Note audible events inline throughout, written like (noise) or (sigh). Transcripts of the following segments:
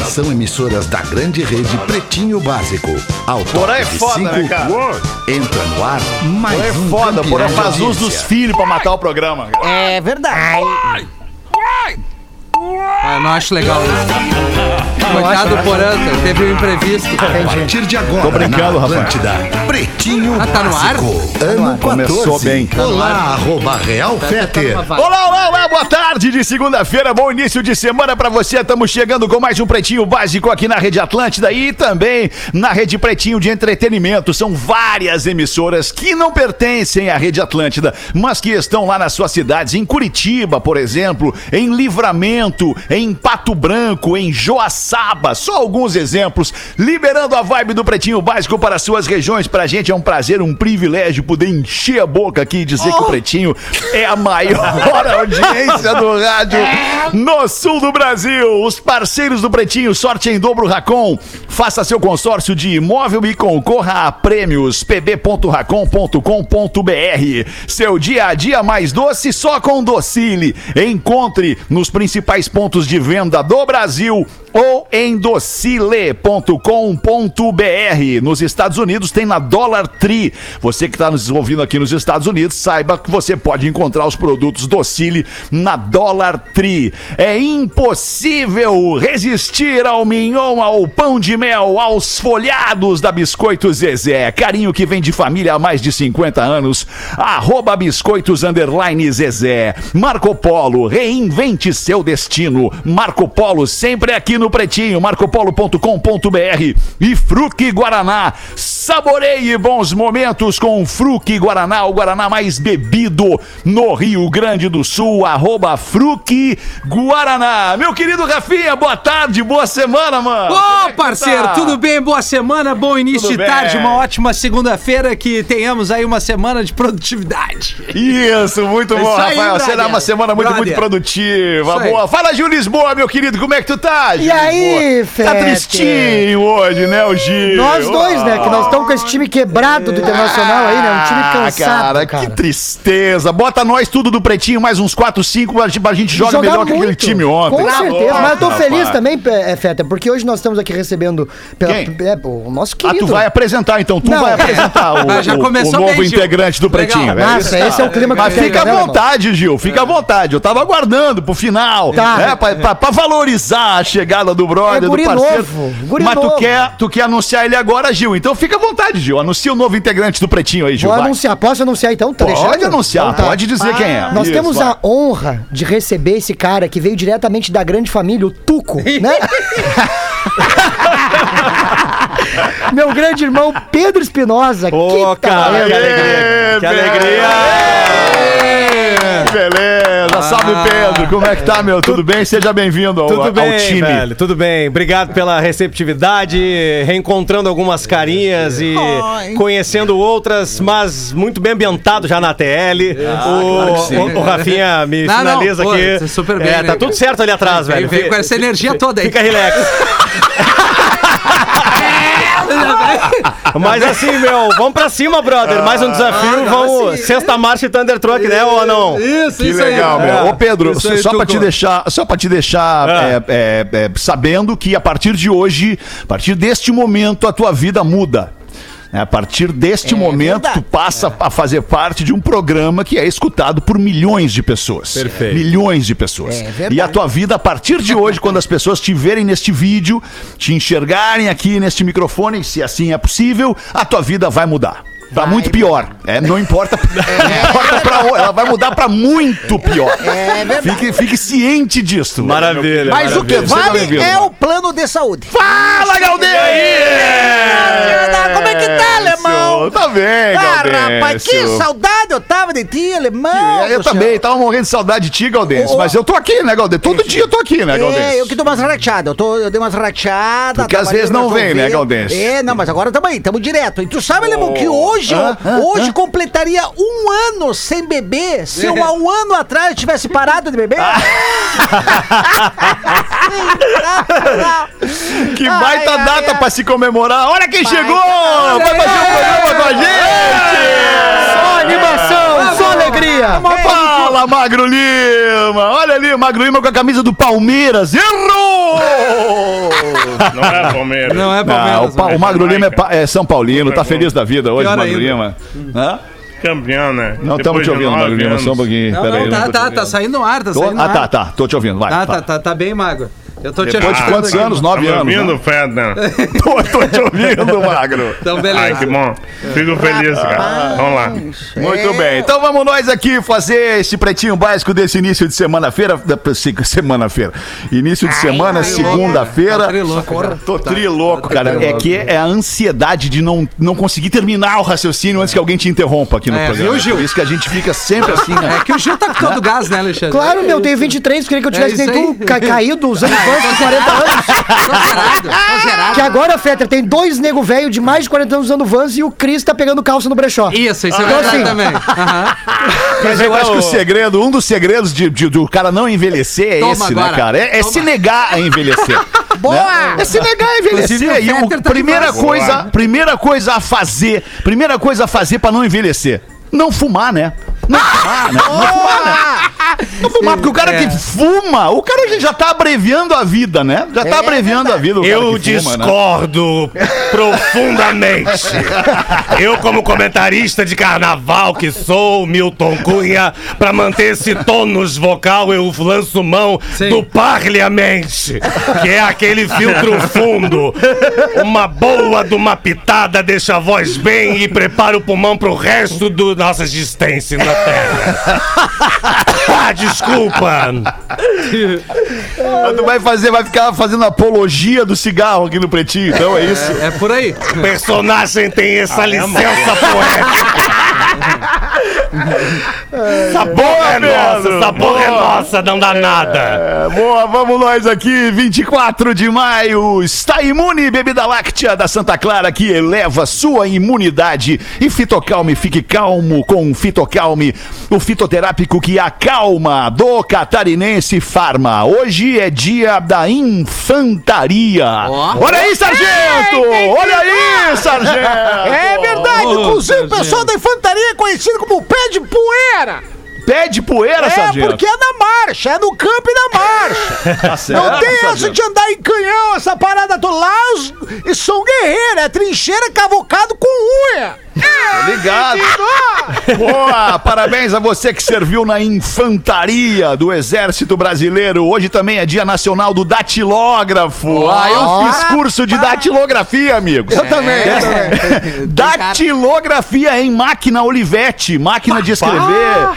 Atenção, emissoras da grande rede Pretinho Básico. Ao Porã é foda, cinco, né, cara? Entra no ar mais Porã é um foda, porã faz uso dos filhos pra matar o programa. cara. É verdade. Ah, não acho legal isso. (laughs) Coitado do Poranta, teve um imprevisto. A partir de agora, Tô brincando, na rapaz. Pretinho Ah, tá no ar? Básico. Ano 14. Começou bem. Olá, arroba Real Feter. Olá, olá, olá, boa tarde de segunda-feira, bom início de semana pra você. Estamos chegando com mais um Pretinho Básico aqui na Rede Atlântida e também na Rede Pretinho de Entretenimento. São várias emissoras que não pertencem à Rede Atlântida, mas que estão lá nas suas cidades, em Curitiba, por exemplo, em Livramento, em Pato Branco, em Joaçaba, só alguns exemplos, liberando a vibe do Pretinho Básico para as suas regiões. Pra gente é um prazer, um privilégio poder encher a boca aqui e dizer que o Pretinho é a maior (laughs) audiência do rádio no sul do Brasil. Os parceiros do Pretinho, sorte em dobro Racon. Faça seu consórcio de imóvel e concorra a prêmios pb.racon.com.br. Seu dia a dia mais doce só com Docile. Encontre nos principais pontos de venda do Brasil ou em docile.com.br. Nos Estados Unidos tem na Dollar Tree. Você que está nos ouvindo aqui nos Estados Unidos, saiba que você pode encontrar os produtos Docile na Dollar Tree. É impossível resistir ao mignon, ao pão de mel, aos folhados da Biscoito Zezé. Carinho que vem de família há mais de 50 anos. Arroba Biscoitos Underline Zezé. Marco Polo, reinvente seu destino. Marco Polo sempre aqui no Pretinho, marcopolo.com.br e Fruque Guaraná. Saboreie bons momentos com Fruque Guaraná, o Guaraná mais bebido no Rio Grande do Sul, arroba Fruque Guaraná. Meu querido Rafinha, boa tarde, boa semana, mano. É Ô, que parceiro, tá? tudo bem? Boa semana, bom início Tudo de bem. tarde, uma ótima segunda-feira, que tenhamos aí uma semana de produtividade. Isso, muito bom, isso aí, Rafael. Será uma semana muito, Brother. muito produtiva. Boa. Fala, Gil Lisboa, meu querido, como é que tu tá? Gil E aí, Lisboa? Tá tristinho hoje, né, o Gil? Nós dois, né? Que nós estamos com esse time quebrado do Internacional aí, né? Um time Ah, cansado, cara, cara. que tristeza. Bota nós tudo do pretinho, mais uns 4, 5, pra gente- pra gente jogar Jogar melhor que aquele muito. time ontem. Com Tá certeza. Mas eu tô rapaz. feliz também, é, Feta, porque hoje nós estamos aqui recebendo pela, é, o nosso Ah, querido. tu vai apresentar então, tu Não, vai é. apresentar o, (laughs) já o- o novo bem, integrante do Legal. Pretinho. é Nossa, isso? esse é o clima que Mas tu fica à né, irmão? vontade, Gil, fica à vontade. Eu tava aguardando pro final, Tá. né? Pra, pra- pra valorizar a chegada do brother, É do parceiro. novo, guri Mas tu novo. quer, tu quer anunciar ele agora, Gil. Então fica à vontade, Gil. Anuncia o novo integrante do Pretinho aí, Gil. Vou vai. anunciar. Posso anunciar então? Tá Pode deixando? anunciar, Então tá. pode dizer quem é. Nós Isso, temos vai. a honra de receber esse cara que veio diretamente da grande família, o Tuco, né? (laughs) Meu grande irmão Pedro Espinosa. Ô, que cara, talento. que alegria. Que alegria. Beleza, salve Pedro, como é que tá, meu? Tudo bem? Seja bem-vindo ao, Tudo ao bem, time. velho. Tudo bem. Obrigado pela receptividade, reencontrando algumas carinhas e conhecendo outras, mas muito bem ambientado já na TL. o, o, o Rafinha me Não, não, sinaliza pô, aqui. tá super bem, É, né, tá tudo cara? certo ali atrás, velho. veio com essa energia toda aí. Fica relax. (laughs) (laughs) Mas assim, meu, vamos pra cima, brother. Mais um desafio. Ah, vamos. sim. Sexta marcha e Thunder Truck, né, ou não? Isso, Que isso legal, aí. meu. É. Ô, Pedro, Isso só pra te deixar, só pra te deixar Ah. é, é, é, sabendo que a partir de hoje, a partir deste momento, a tua vida muda. Né? A partir deste momento, tu passa a fazer parte de um programa que é escutado por milhões de pessoas. Perfeito. Milhões de pessoas. É verdade. e a tua vida, a partir de hoje, quando as pessoas te verem neste vídeo, te enxergarem aqui neste microfone, se assim é possível, a tua vida vai mudar. Pra muito pior. É, não importa. (laughs) Não importa pra onde, ela vai mudar pra muito pior. É verdade. Fique, fique ciente disso. Maravilha. Mas o que vale bem-vindo. é o plano de saúde. Fala, Galdêncio! Como é que tá, alemão? Tá bem, Ah, Galdêncio. rapaz, que saudade eu tava de ti, alemão. É, Eu céu. também, tava morrendo de saudade de ti, Galdêncio. Mas eu tô aqui, né, Galdêncio? Todo dia eu tô aqui, né, Galdêncio? É, eu que dou umas rateadas. Eu, tô, eu dei umas rateadas. Porque às vezes não vem, né. Galdêncio? É, não, mas agora tamo aí, tamo direto. E tu sabe, alemão, que hoje, Ah, hoje completaria um ano sem beber se eu há um ano atrás tivesse parado de beber. (laughs) (laughs) (laughs) Que Ai, baita ai, data ai. pra se comemorar. Olha quem Baita chegou! Vai fazer o programa com a gente! Só animação, só alegria. Fala, Magro Lima! Olha ali, o Magro Lima com a camisa do Palmeiras. Errou! (laughs) Não é Palmeiras. Não é Não, o, Palmeiras. Pa- o Magro Lima é, pa- é São Paulino, tá feliz da vida hoje, Magro ainda. Lima. Hã? Campeão, né? Não estamos te ouvindo, Magro Lima, só um pouquinho. Não, Pera aí, não, tá, tá, ouvindo. tá saindo no ar, tá Tô- saindo no Ah, ar. tá, tá, tô te ouvindo, vai. Tá, tá, tá, tá bem magro. Eu tô te Depois de quantos aqui. anos? Tá Nove anos. ouvindo, né? Feda? (laughs) Tô, tô te ouvindo, Magro. Então, Ai, beleza. que bom. Fico feliz, cara. Vamos lá. Muito bem. Então vamos nós aqui fazer esse pretinho básico desse início de semana-feira. (laughs) Semana-feira. Início de semana, segunda-feira. Tá trilouco, já. Tô trilouco, cara. É que é a ansiedade de não, não conseguir terminar o raciocínio antes que alguém te interrompa aqui no É, programa. viu, Gil? Por isso que a gente fica sempre assim, né? É que o Gil tá com todo gás, né, Alexandre? Claro, meu, tenho 23, queria que eu tivesse É isso nem aí. tu ca caído usando (laughs) banco com 40 anos. Tô zerado, tô zerado. (laughs) Que agora, Fetter, tem dois nego velho de mais de 40 anos usando Vans e o Cris tá pegando calça no brechó. Isso, isso é Então, verdade assim, também. Aham. Mas eu acho que o segredo, um dos segredos de, de- do cara não envelhecer é Toma esse, né, agora. cara? É, é Toma. se negar a envelhecer. (laughs) Boa! É se negar a envelhecer. E o- tá primeira coisa, Boa. primeira coisa a fazer, primeira coisa a fazer pra não envelhecer. Não fumar, né? Não fumar, né? Não fumar, né? Não fumar, porque o cara É. que fuma, o cara já tá abreviando a vida, né? Já tá abreviando a vida o cara Eu que fuma, né? discordo profundamente. Eu, como comentarista de carnaval que sou, Milton Cunha, pra manter esse tônus vocal, eu lanço mão Sim. do Parliamente, que é aquele filtro fundo. Uma boa de uma pitada deixa a voz bem e prepara o pulmão pro resto da nossa existência na Terra. Ah, desculpa. (laughs) Mas Tu vai fazer, vai ficar fazendo apologia do cigarro aqui no pretinho, então é isso. É por aí. O personagem tem essa licença poética. (laughs) essa porra é nossa, essa porra é nossa, não dá nada. É, boa, vamos nós aqui, 24 de maio. Está imune, bebida láctea da Santa Clara que eleva sua imunidade. E Fitocalme, fique calmo com Fitocalme, o fitoterápico que acalma do Catarinense Farma. Hoje é dia da infantaria. Ó. Olha aí, sargento! Olha aí, sargento! (laughs) É verdade, inclusive o pessoal da infantaria é conhecido como pé de poeira. Pé de poeira, É, sargento. porque é na marcha, é no campo e na marcha. (laughs) Tá certo, Não tem essa sargento. de andar em canhão, essa parada toda. Lá os, e são guerreiros, é trincheira cavocado com unha. Ligado. (laughs) Boa! Parabéns a você que serviu na infantaria do Exército Brasileiro. Hoje também é Dia Nacional do Datilógrafo. Ah, eu fiz curso de datilografia, amigos. Eu também, eu também. (laughs) Datilografia em máquina Olivetti, máquina de escrever.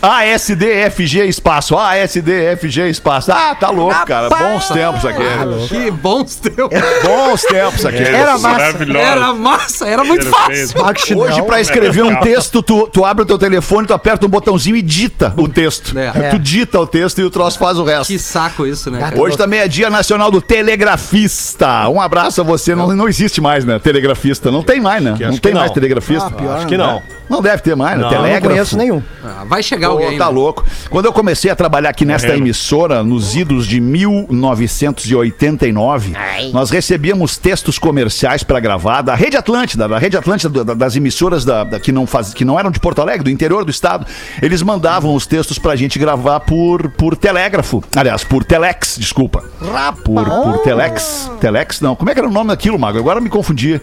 ASDFG espaço, ASDFG espaço. Ah, tá louco, cara. Bons tempos aqui. Que bons tempos. Bons tempos aqui. Era massa. Maravilhoso. Era massa, era muito fácil. Hoje, pra escrever um texto, tu, tu abre o teu telefone, tu aperta um botãozinho e dita o texto. É. Tu dita o texto e o troço faz o resto. Que saco isso, né? cara? Hoje também é Dia Nacional do Telegrafista. Um abraço a você. Não, não existe mais, né? Telegrafista. Não tem mais, né? Não tem mais telegrafista. Acho que não. Não deve ter mais, né? Não, Eu não Telégrafo. conheço nenhum. Ah, Vai chegar Pô, alguém. tá né? louco. Quando eu comecei a trabalhar aqui nesta Morrendo. emissora, nos idos de 1989, nós recebíamos textos comerciais para gravar da Rede Atlântida, da Rede Atlântida, da- das emissoras da, da- que, não faz, que não eram de Porto Alegre, do interior do estado. Eles mandavam os textos pra gente gravar por, por telégrafo. Aliás, por telex, desculpa. Por, por telex. Telex, não. Como é que era o nome daquilo, Mago? Agora eu me confundi.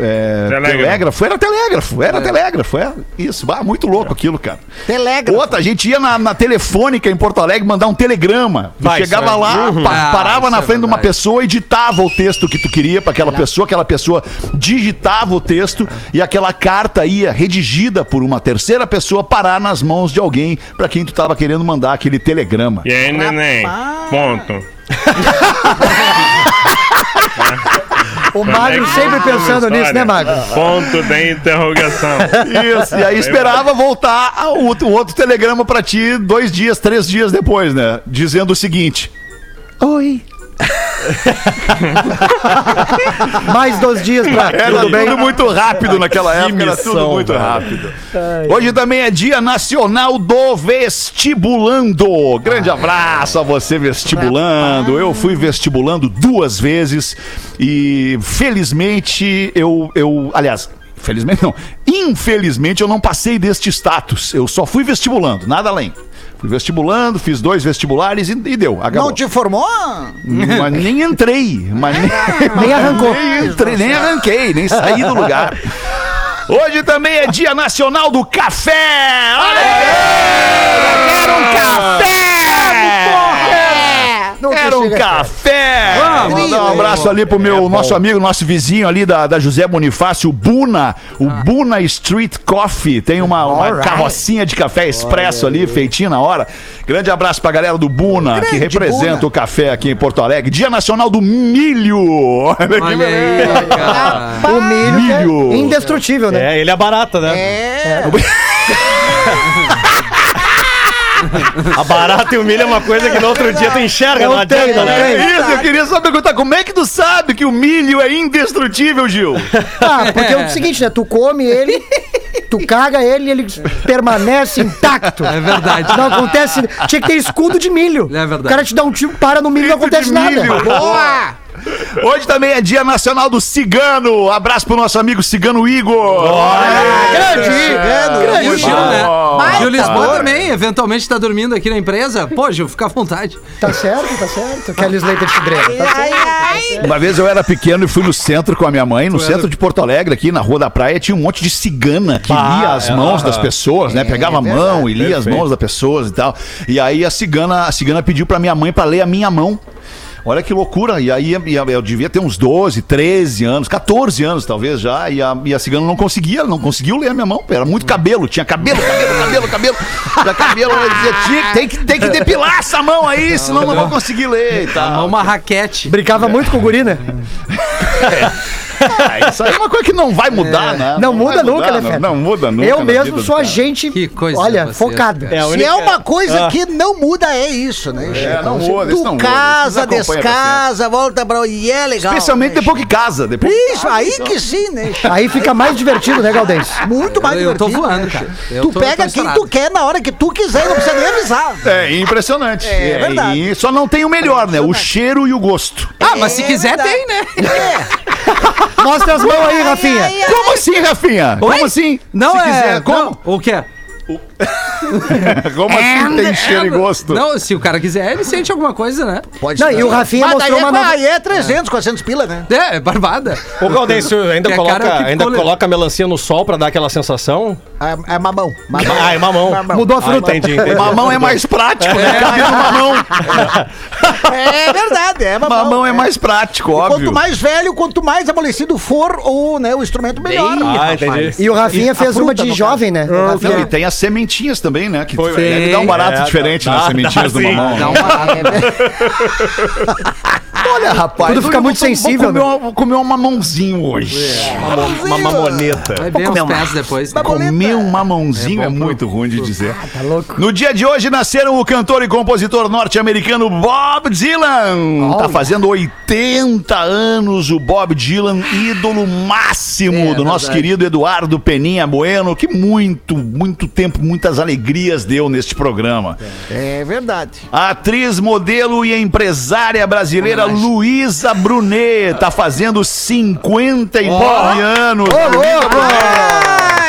É, Telégrafo. telégrafo, era telégrafo, era telégrafo, é isso, ah, muito louco aquilo, cara. Telégrafo. Outra, a gente ia na, na telefônica em Porto Alegre mandar um telegrama. Tu Vai, chegava é- lá, pa- Ah, parava isso na é frente de uma pessoa e ditava o texto que tu queria pra aquela pessoa, aquela pessoa digitava o texto e aquela carta ia redigida por uma terceira pessoa parar nas mãos de alguém pra quem tu tava querendo mandar aquele telegrama. E aí, neném? Ponto. (laughs) Magro sempre pensando nisso, né, Magro? Ponto de interrogação. Isso, e aí esperava voltar o, o outro telegrama pra ti dois dias, três dias depois, né? Dizendo o seguinte: Oi. (laughs) Mais dois dias pra. Era Tudo tudo, bem? muito rápido naquela época, era missão, tudo muito velho. rápido. Hoje também é Dia Nacional do Vestibulando. Grande abraço a você, vestibulando. Eu fui vestibulando duas vezes e felizmente eu, eu aliás, Felizmente não. Infelizmente eu não passei deste status. Eu só fui vestibulando, nada além. Fui vestibulando, fiz dois vestibulares e, e deu. Acabou. Não te formou? Mas nem entrei. Mas nem, (laughs) Nem arrancou. nem entrei, nem arranquei, nem saí do lugar. Hoje também é Dia Nacional do Café! Olha aí! Quero um café! Quero um café! Vamos. Mandar um abraço ali pro meu nosso amigo, nosso vizinho ali da, da José Bonifácio, o Buna, o Buna Street Coffee. Tem uma, uma Alright. carrocinha de café expresso ali, feitinho na hora. Grande abraço pra galera do Buna, que representa Buna. o café aqui em Porto Alegre. Dia Nacional do Milho! (laughs) Olha Olha aí, cara. O milho, que é Milho. indestrutível, né? É, ele é barata, né? É. (laughs) (laughs) A barata e o milho é uma coisa que no outro dia tu enxerga, não tenho, adianta, eu né? É isso, eu queria só perguntar, como é que tu sabe que o milho é indestrutível, Gil? Ah, porque é o seguinte, né? Tu come ele, tu caga ele e ele permanece intacto. É verdade. Não acontece. Tinha que ter escudo de milho. É verdade. O cara te dá um tiro, para no milho e não acontece de nada. milho. Boa! Hoje também é Dia Nacional do Cigano. Abraço pro nosso amigo Cigano Igor. grande, Chegando, grande. E o Gil, né? Baita Gil Lisboa também, eventualmente tá dormindo aqui na empresa. Pô, Gil, fica à vontade. Tá certo, tá certo. Kelly Slater de cidreira. Tá Ai, certo. Uma vez eu era pequeno e fui no centro com a minha mãe, no centro de Porto Alegre, aqui na Rua da Praia, tinha um monte de cigana que Bah, lia as é, mãos aham. das pessoas, né? Pegava a mão e lia as Perfeito. mãos das pessoas e tal. E aí a cigana, a cigana pediu pra minha mãe pra ler a minha mão. Olha que loucura. E aí eu eu devia ter uns 12, 13 anos, 14 anos talvez já. E a, e a cigana não conseguia, não conseguiu ler a minha mão. Era muito cabelo, tinha cabelo, cabelo, cabelo, cabelo. Tinha cabelo. Ela dizia, "Tinha- tem, que, tem que depilar essa mão aí, senão não vou conseguir ler e É tal. uma raquete. Brincava muito com o guri, né? Ah, (laughs) isso aí é uma coisa que não vai mudar, né? Não muda vai nunca, mudar, né, não, Feta? não muda nunca. Eu na mesmo vida sou do a cara. gente, Que coisa olha, vocês, focada. É, a Se única- é uma coisa Ah. que não muda, é isso, né? É, não muda, isso Tu não muda. casa, Isso acompanha descasa, volta pra... E é legal. Especialmente né, depois que casa. Depois que Isso, aí então. que sim, né? Aí fica mais divertido, né, Galdense? (laughs) Muito mais Eu, eu tô divertido. voando, né, cara. Eu tu tô- pega tô quem estourado. tu quer na hora que tu quiser e não precisa nem avisar. É impressionante. É verdade. E só não tem o melhor, né? O cheiro e o gosto. Ah, mas se É quiser, verdade. tem, né? (laughs) Mostra as mãos aí, Rafinha. Como assim, Rafinha? Como assim? Não Se é. quiser, como? Não, o quê? (laughs) Como assim tem cheiro e gosto? Não, se o cara quiser, ele sente alguma coisa, né? Pode Não, ser. e o Rafinha Mas mostrou é, uma nova- Aí é 300, 400 pila, né? É, é barbada. O Gaudêncio ainda Que é coloca, cara que ainda coloca a melancia no sol pra dar aquela sensação? É, é mamão. mamão. Ah, é mamão. Mudou a fruta. Ah, entendi, entendi. Mamão é mais prático, né? Cabe no mamão. (laughs) É verdade, é mamão. Mamão é mais prático, Quanto óbvio. mais velho, quanto mais amolecido for o, né, o instrumento, melhor. Ah, entendi. E o Rafinha fez a uma fruta, de no jovem, né? O Não, Rafinha- e tem as sementinhas também, né? Que Foi, deve dar um barato é, diferente dá- nas dá- sementinhas dá do sim. mamão. Dá né? uma. Olha, rapaz. Tudo fica muito vou- sensível, Vou comer, uma, vou comer um mamãozinho hoje. Uma mamoneta. Vai ver comer uns uma- pés depois. né? Comer um mamãozinho é, É bom pro- muito ruim de dizer. Tá louco. No dia de hoje nasceram o cantor e compositor norte-americano Bob Dylan. Tá fazendo 80 anos o Bob Dylan, ídolo máximo É, do nosso verdade. querido Eduardo Peninha Bueno, que muito, muito tempo, muitas alegrias deu neste programa. É verdade. A atriz, modelo e empresária brasileira. Luísa Brunet tá fazendo 59 anos.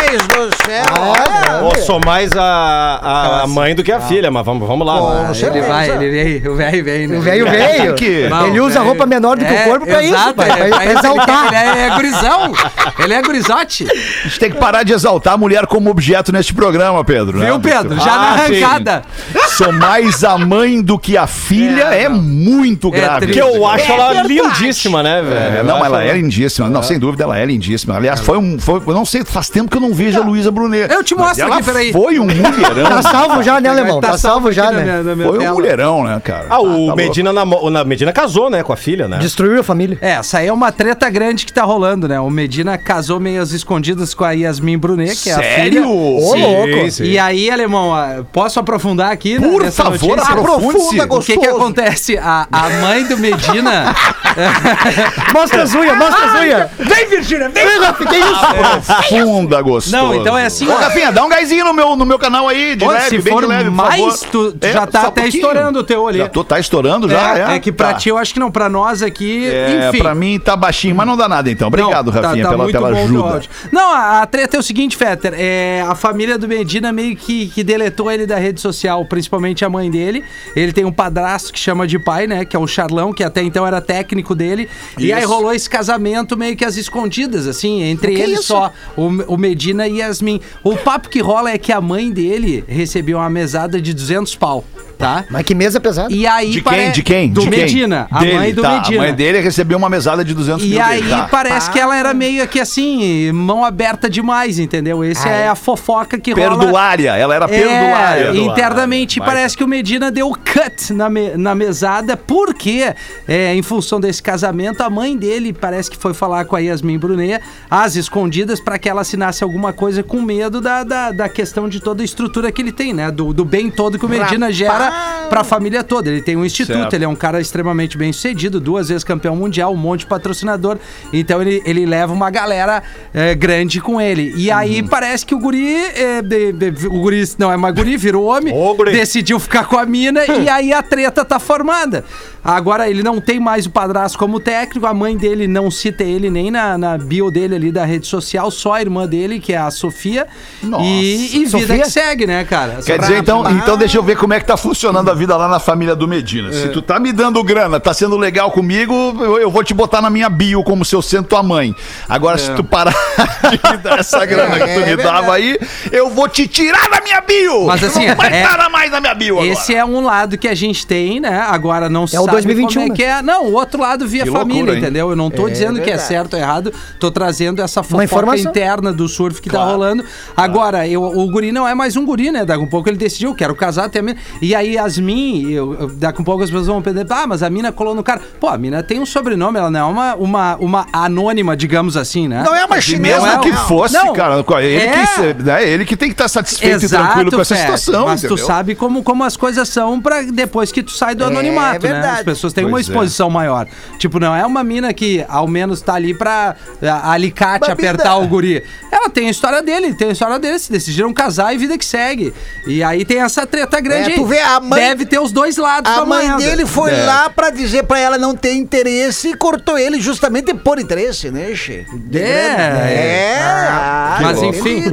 Paz do céu. olha. Ou sou mais a, a mãe do que a filha, mas vamos, vamos lá. Né? Ele certeza. vai, ele vem, o velho vem, né? O velho veio. que- Não, Ele usa roupa menor do que o corpo pra isso, exato, pai. é, Pra, pra pra isso ele exaltar. quer- Ele é gurizão. Ele é gurizote. A gente tem que parar de exaltar a mulher como objeto neste programa, Pedro. né? Viu, Pedro? Já Ah, na sim. arrancada. Sou mais a mãe do que a filha é, É, muito É grave. Porque eu acho É ela verdade. lindíssima, né, velho? É, não, acho ela é lindíssima. Não, sem dúvida, ela é lindíssima. Aliás, foi um. Foi, eu não sei, faz tempo que eu não vejo a Luísa Brunet. Eu te mostro ela aqui, peraí. Foi um mulherão. Tá salvo já, né, alemão? Tá salvo já, na né? minha- na minha Foi um mulherão, né, cara? Ah, o Tá Medina, o na- Medina casou, né, com a filha, né? Destruiu a família. É, essa aí é uma treta grande que tá rolando, né? O Medina casou meio às escondidas com a Yasmin Brunet, que é a filha. Sério? Ô, Sim. louco. sim. E aí, alemão, ah, posso aprofundar aqui? né, Por nessa favor, notícia? Aprofunda, O que que gostoso. acontece? A, a mãe do Medina... (laughs) Mostra as unhas, mostra as unhas. Vem, Virgínia, vem. Que isso? Profunda, gostoso. Não, então é assim, Ô. Rafinha, dá um gásinho no meu, no meu canal aí, de leve, se bem for de leve, mais, tu, tu É, já tá até pouquinho. estourando o teu ali. Já tô, tá estourando já, é, é? é que pra Tá. ti eu acho que não, pra nós aqui, É, enfim. pra mim tá baixinho, mas não dá nada então. Obrigado, Não, tá- Rafinha, tá pela, muito pela teu ajuda. Não, a, a treta é o seguinte, Fetter. É, a família do Medina meio que, que deletou ele da rede social, principalmente a mãe dele. Ele tem um padrasto que chama de pai, né? Que é o Charlão, que até então era técnico dele. E aí Isso. rolou esse casamento meio que às escondidas, assim, entre eles isso? só, o, o Medina Yasmin. O papo que rola é que a mãe dele recebeu uma mesada de 200 pau, tá? Mas que mesa pesada. E aí De pare- quem? De quem? Do De quem? Medina. A Dele, mãe do tá. Medina. A mãe dele recebeu uma mesada de 200 E mil aí dele, tá. parece que ela era meio que assim, mão aberta demais, entendeu? Esse Ah, é é? a fofoca que rola. Perdulária, ela era perdulária. É, internamente parece que o Medina deu cut na, me- na mesada, porque é, em função desse casamento, a mãe dele parece que foi falar com a Yasmin Brunet, às escondidas, para que ela assinasse alguma coisa com medo da, da, da questão de toda a estrutura que ele tem, né? Do, do bem todo que o Medina gera pra família toda. Ele tem um instituto, Certo. ele é um cara extremamente bem sucedido, duas vezes campeão mundial, um monte de patrocinador. Então ele, ele leva uma galera é, grande com ele. E aí parece que o guri. é, de- de- o guri não é mais guri, virou homem. Ô, guri. Decidiu ficar com a mina e (laughs) aí a treta tá formada. Agora ele não tem mais o padrasto como técnico, a mãe dele não cita ele nem na, na bio dele ali da rede social, só a irmã dele, que é a Sofia. Nossa. e, e vida Sofia? que segue, né, cara? Quer dizer, então, então deixa eu ver como é que tá funcionando a vida lá na família do Medina. Se tu tá me dando grana, tá sendo legal comigo, eu, eu vou te botar na minha bio como se eu sendo tua mãe. Agora, se tu parar (laughs) de me dar essa grana que tu me dava aí, eu vou te tirar da minha bio! Mas assim, Tu não vai é- estar mais na minha bio agora. Esse é um lado que a gente tem, né? Agora não É o sabe 2021, como é que é. Não, o outro lado via Que família, loucura, entendeu? Eu não tô dizendo que é certo ou errado, tô trazendo essa fofoca informação. interna do surf que tá rolando. Agora, eu, o guri não é mais um guri, né? Daqui a um pouco ele decidiu, quero casar até a mina. E aí Yasmin, eu, eu- daqui a pouco as pessoas vão perder, ah, mas a mina colou no cara. Pô, a mina tem um sobrenome, ela não é uma, uma, uma anônima, digamos assim, né? Não é uma E chinesa, que fosse, Não. cara, ele, É. que, né, ele que tem que estar satisfeito e tranquilo com essa Fé, situação. Mas tu entendeu? sabe como, como as coisas são para depois que tu sai do É anonimato, né? verdade. As pessoas têm uma Pois é. exposição maior. Tipo, não é uma mina que ao menos tá ali pra a, alicate Babida. apertar o guri. Ela tem a história dele, tem a história dele. Se decidiram casar e vida que segue. E aí tem essa treta grande É, aí. tu vê, a mãe- Deve ter os dois lados A mãe moeda. dele foi É. lá pra dizer pra ela não ter interesse e cortou ele justamente por interesse, né, Che? De É, é. É. ah, Mas enfim,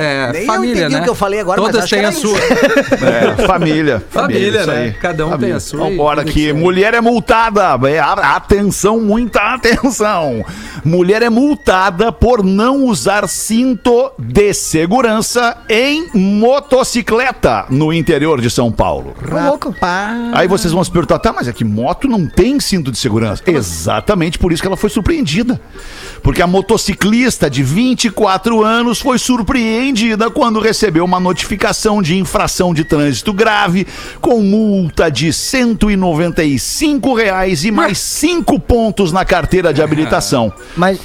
é, Nem eu família, entendi né? o que eu falei agora, mas Todas têm a sua. (laughs) É, (laughs) família. Família, isso né? aí. Cada um tem a sua Vambora aqui. Mulher é multada. É, atenção, muita atenção. Mulher é multada por não usar cinto de segurança em motocicleta no interior de São Paulo. Louco. Aí vocês vão se perguntar, tá, mas é que moto não tem cinto de segurança. Exatamente por isso que ela foi surpreendida. Porque a motociclista de 24 anos foi surpreendida quando recebeu uma notificação de infração de trânsito grave com multa de 195 reais e mais 5 pontos na carteira de habilitação. Mas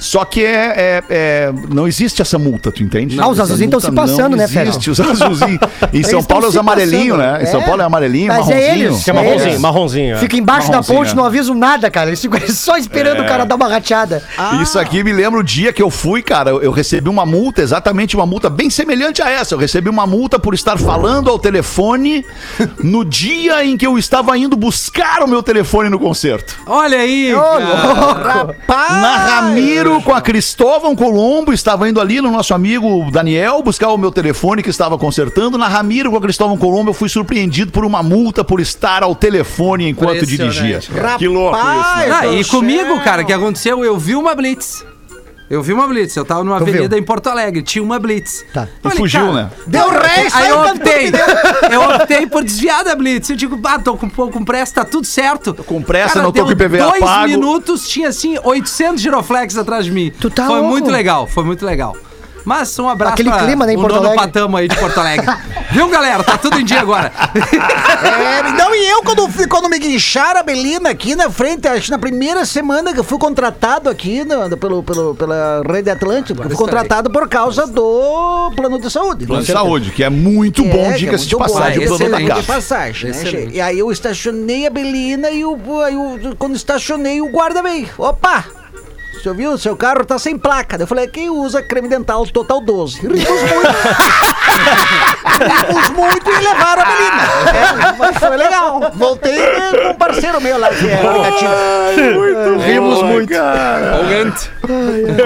Só que é, é- é- não existe essa multa, tu entende? Ah, os azulzinhos tão multa se passando, não né, Fera? existe. Os azulzinhos. (laughs) Em Eles São Paulo é os amarelinhos, né? Em São É. Paulo é amarelinho, Mas é marronzinho. eles. Que é É marronzinho, marronzinho. é. fica embaixo da ponte, é. não avisam nada, cara. Eles ficam só esperando o cara dar uma rateada. Isso aqui me lembra o dia que eu fui, cara. Eu recebi uma multa, exatamente uma multa bem semelhante a essa. Eu recebi uma multa por estar falando ao telefone no dia em que eu estava indo buscar o meu telefone no concerto. Olha aí, cara. Na Ramiro com a Cristóvão Colombo, estava indo ali no nosso amigo Daniel buscar o meu telefone que estava consertando. Na Ramiro com a Cristóvão Colombo, eu fui surpreendido por uma multa por estar ao telefone enquanto dirigia. Que louco isso, né? Ah, e comigo, cara, o que aconteceu? Eu vi uma blitz. Eu vi uma blitz. Eu tava numa Tu viu? avenida em Porto Alegre, tinha uma blitz. Tá. E fugiu, né? Deu ré, Aí eu optei, eu optei por desviar da blitz. Eu digo, ah, tô com, com pressa, tá tudo certo. Tô com pressa, não tô com IPVA dois pago. minutos, tinha assim, 800 giroflex atrás de mim. Tu tá foi louco? muito legal, foi muito legal. Mas um abraço Aquele clima, né, em o Porto nono Alegre. patamo aí de Porto Alegre. (laughs) Viu, galera? Tá tudo em dia agora. É, não, e eu, quando, fui- quando me guincharam a Belina aqui na frente, acho que na primeira semana que eu fui contratado aqui no- pelo, pelo, pela Rede Atlântica, eu fui contratado por causa do plano de saúde. Plano de saúde, que é muito bom, é, que diga-se é de bom. passagem, Ah, o plano da de casa. passagem, né? E aí eu estacionei a Belina e o, aí o- quando estacionei o guarda veio. Opa! Você viu? Seu carro tá sem placa. Daí Eu falei, quem usa creme dental Total 12? Rimos muito. Rimos muito e levaram a menina. É, mas foi legal. Voltei com um parceiro meu lá, que é negativo. Rimos muito.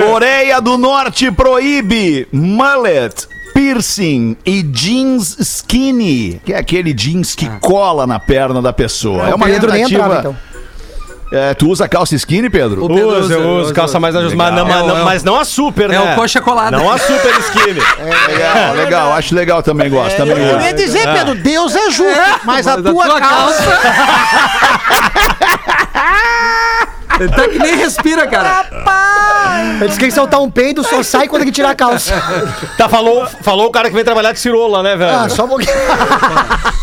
Coreia do Norte proíbe mullet, piercing e jeans skinny, que é aquele jeans que cola na perna da pessoa. É, uma Pedro nem tentativa. então. É, tu usa calça skinny, Pedro? O Pedro Uso, usa, eu uso usa, calça mais ajustada. Mas, mas É mas não a super, é né? o coxa colada. Não a super skinny. (laughs) Legal, legal, acho legal também, gosto. Também Eu ia dizer, Pedro, Deus é justo, mas a Mas a tua, tua calça... (laughs) Ele tá que nem respira, cara. Ele disse que soltar um peido só sai quando ele tirar a calça. Tá, falou, falou o cara que vem trabalhar de cirola, né, velho? Ah, só um pouquinho.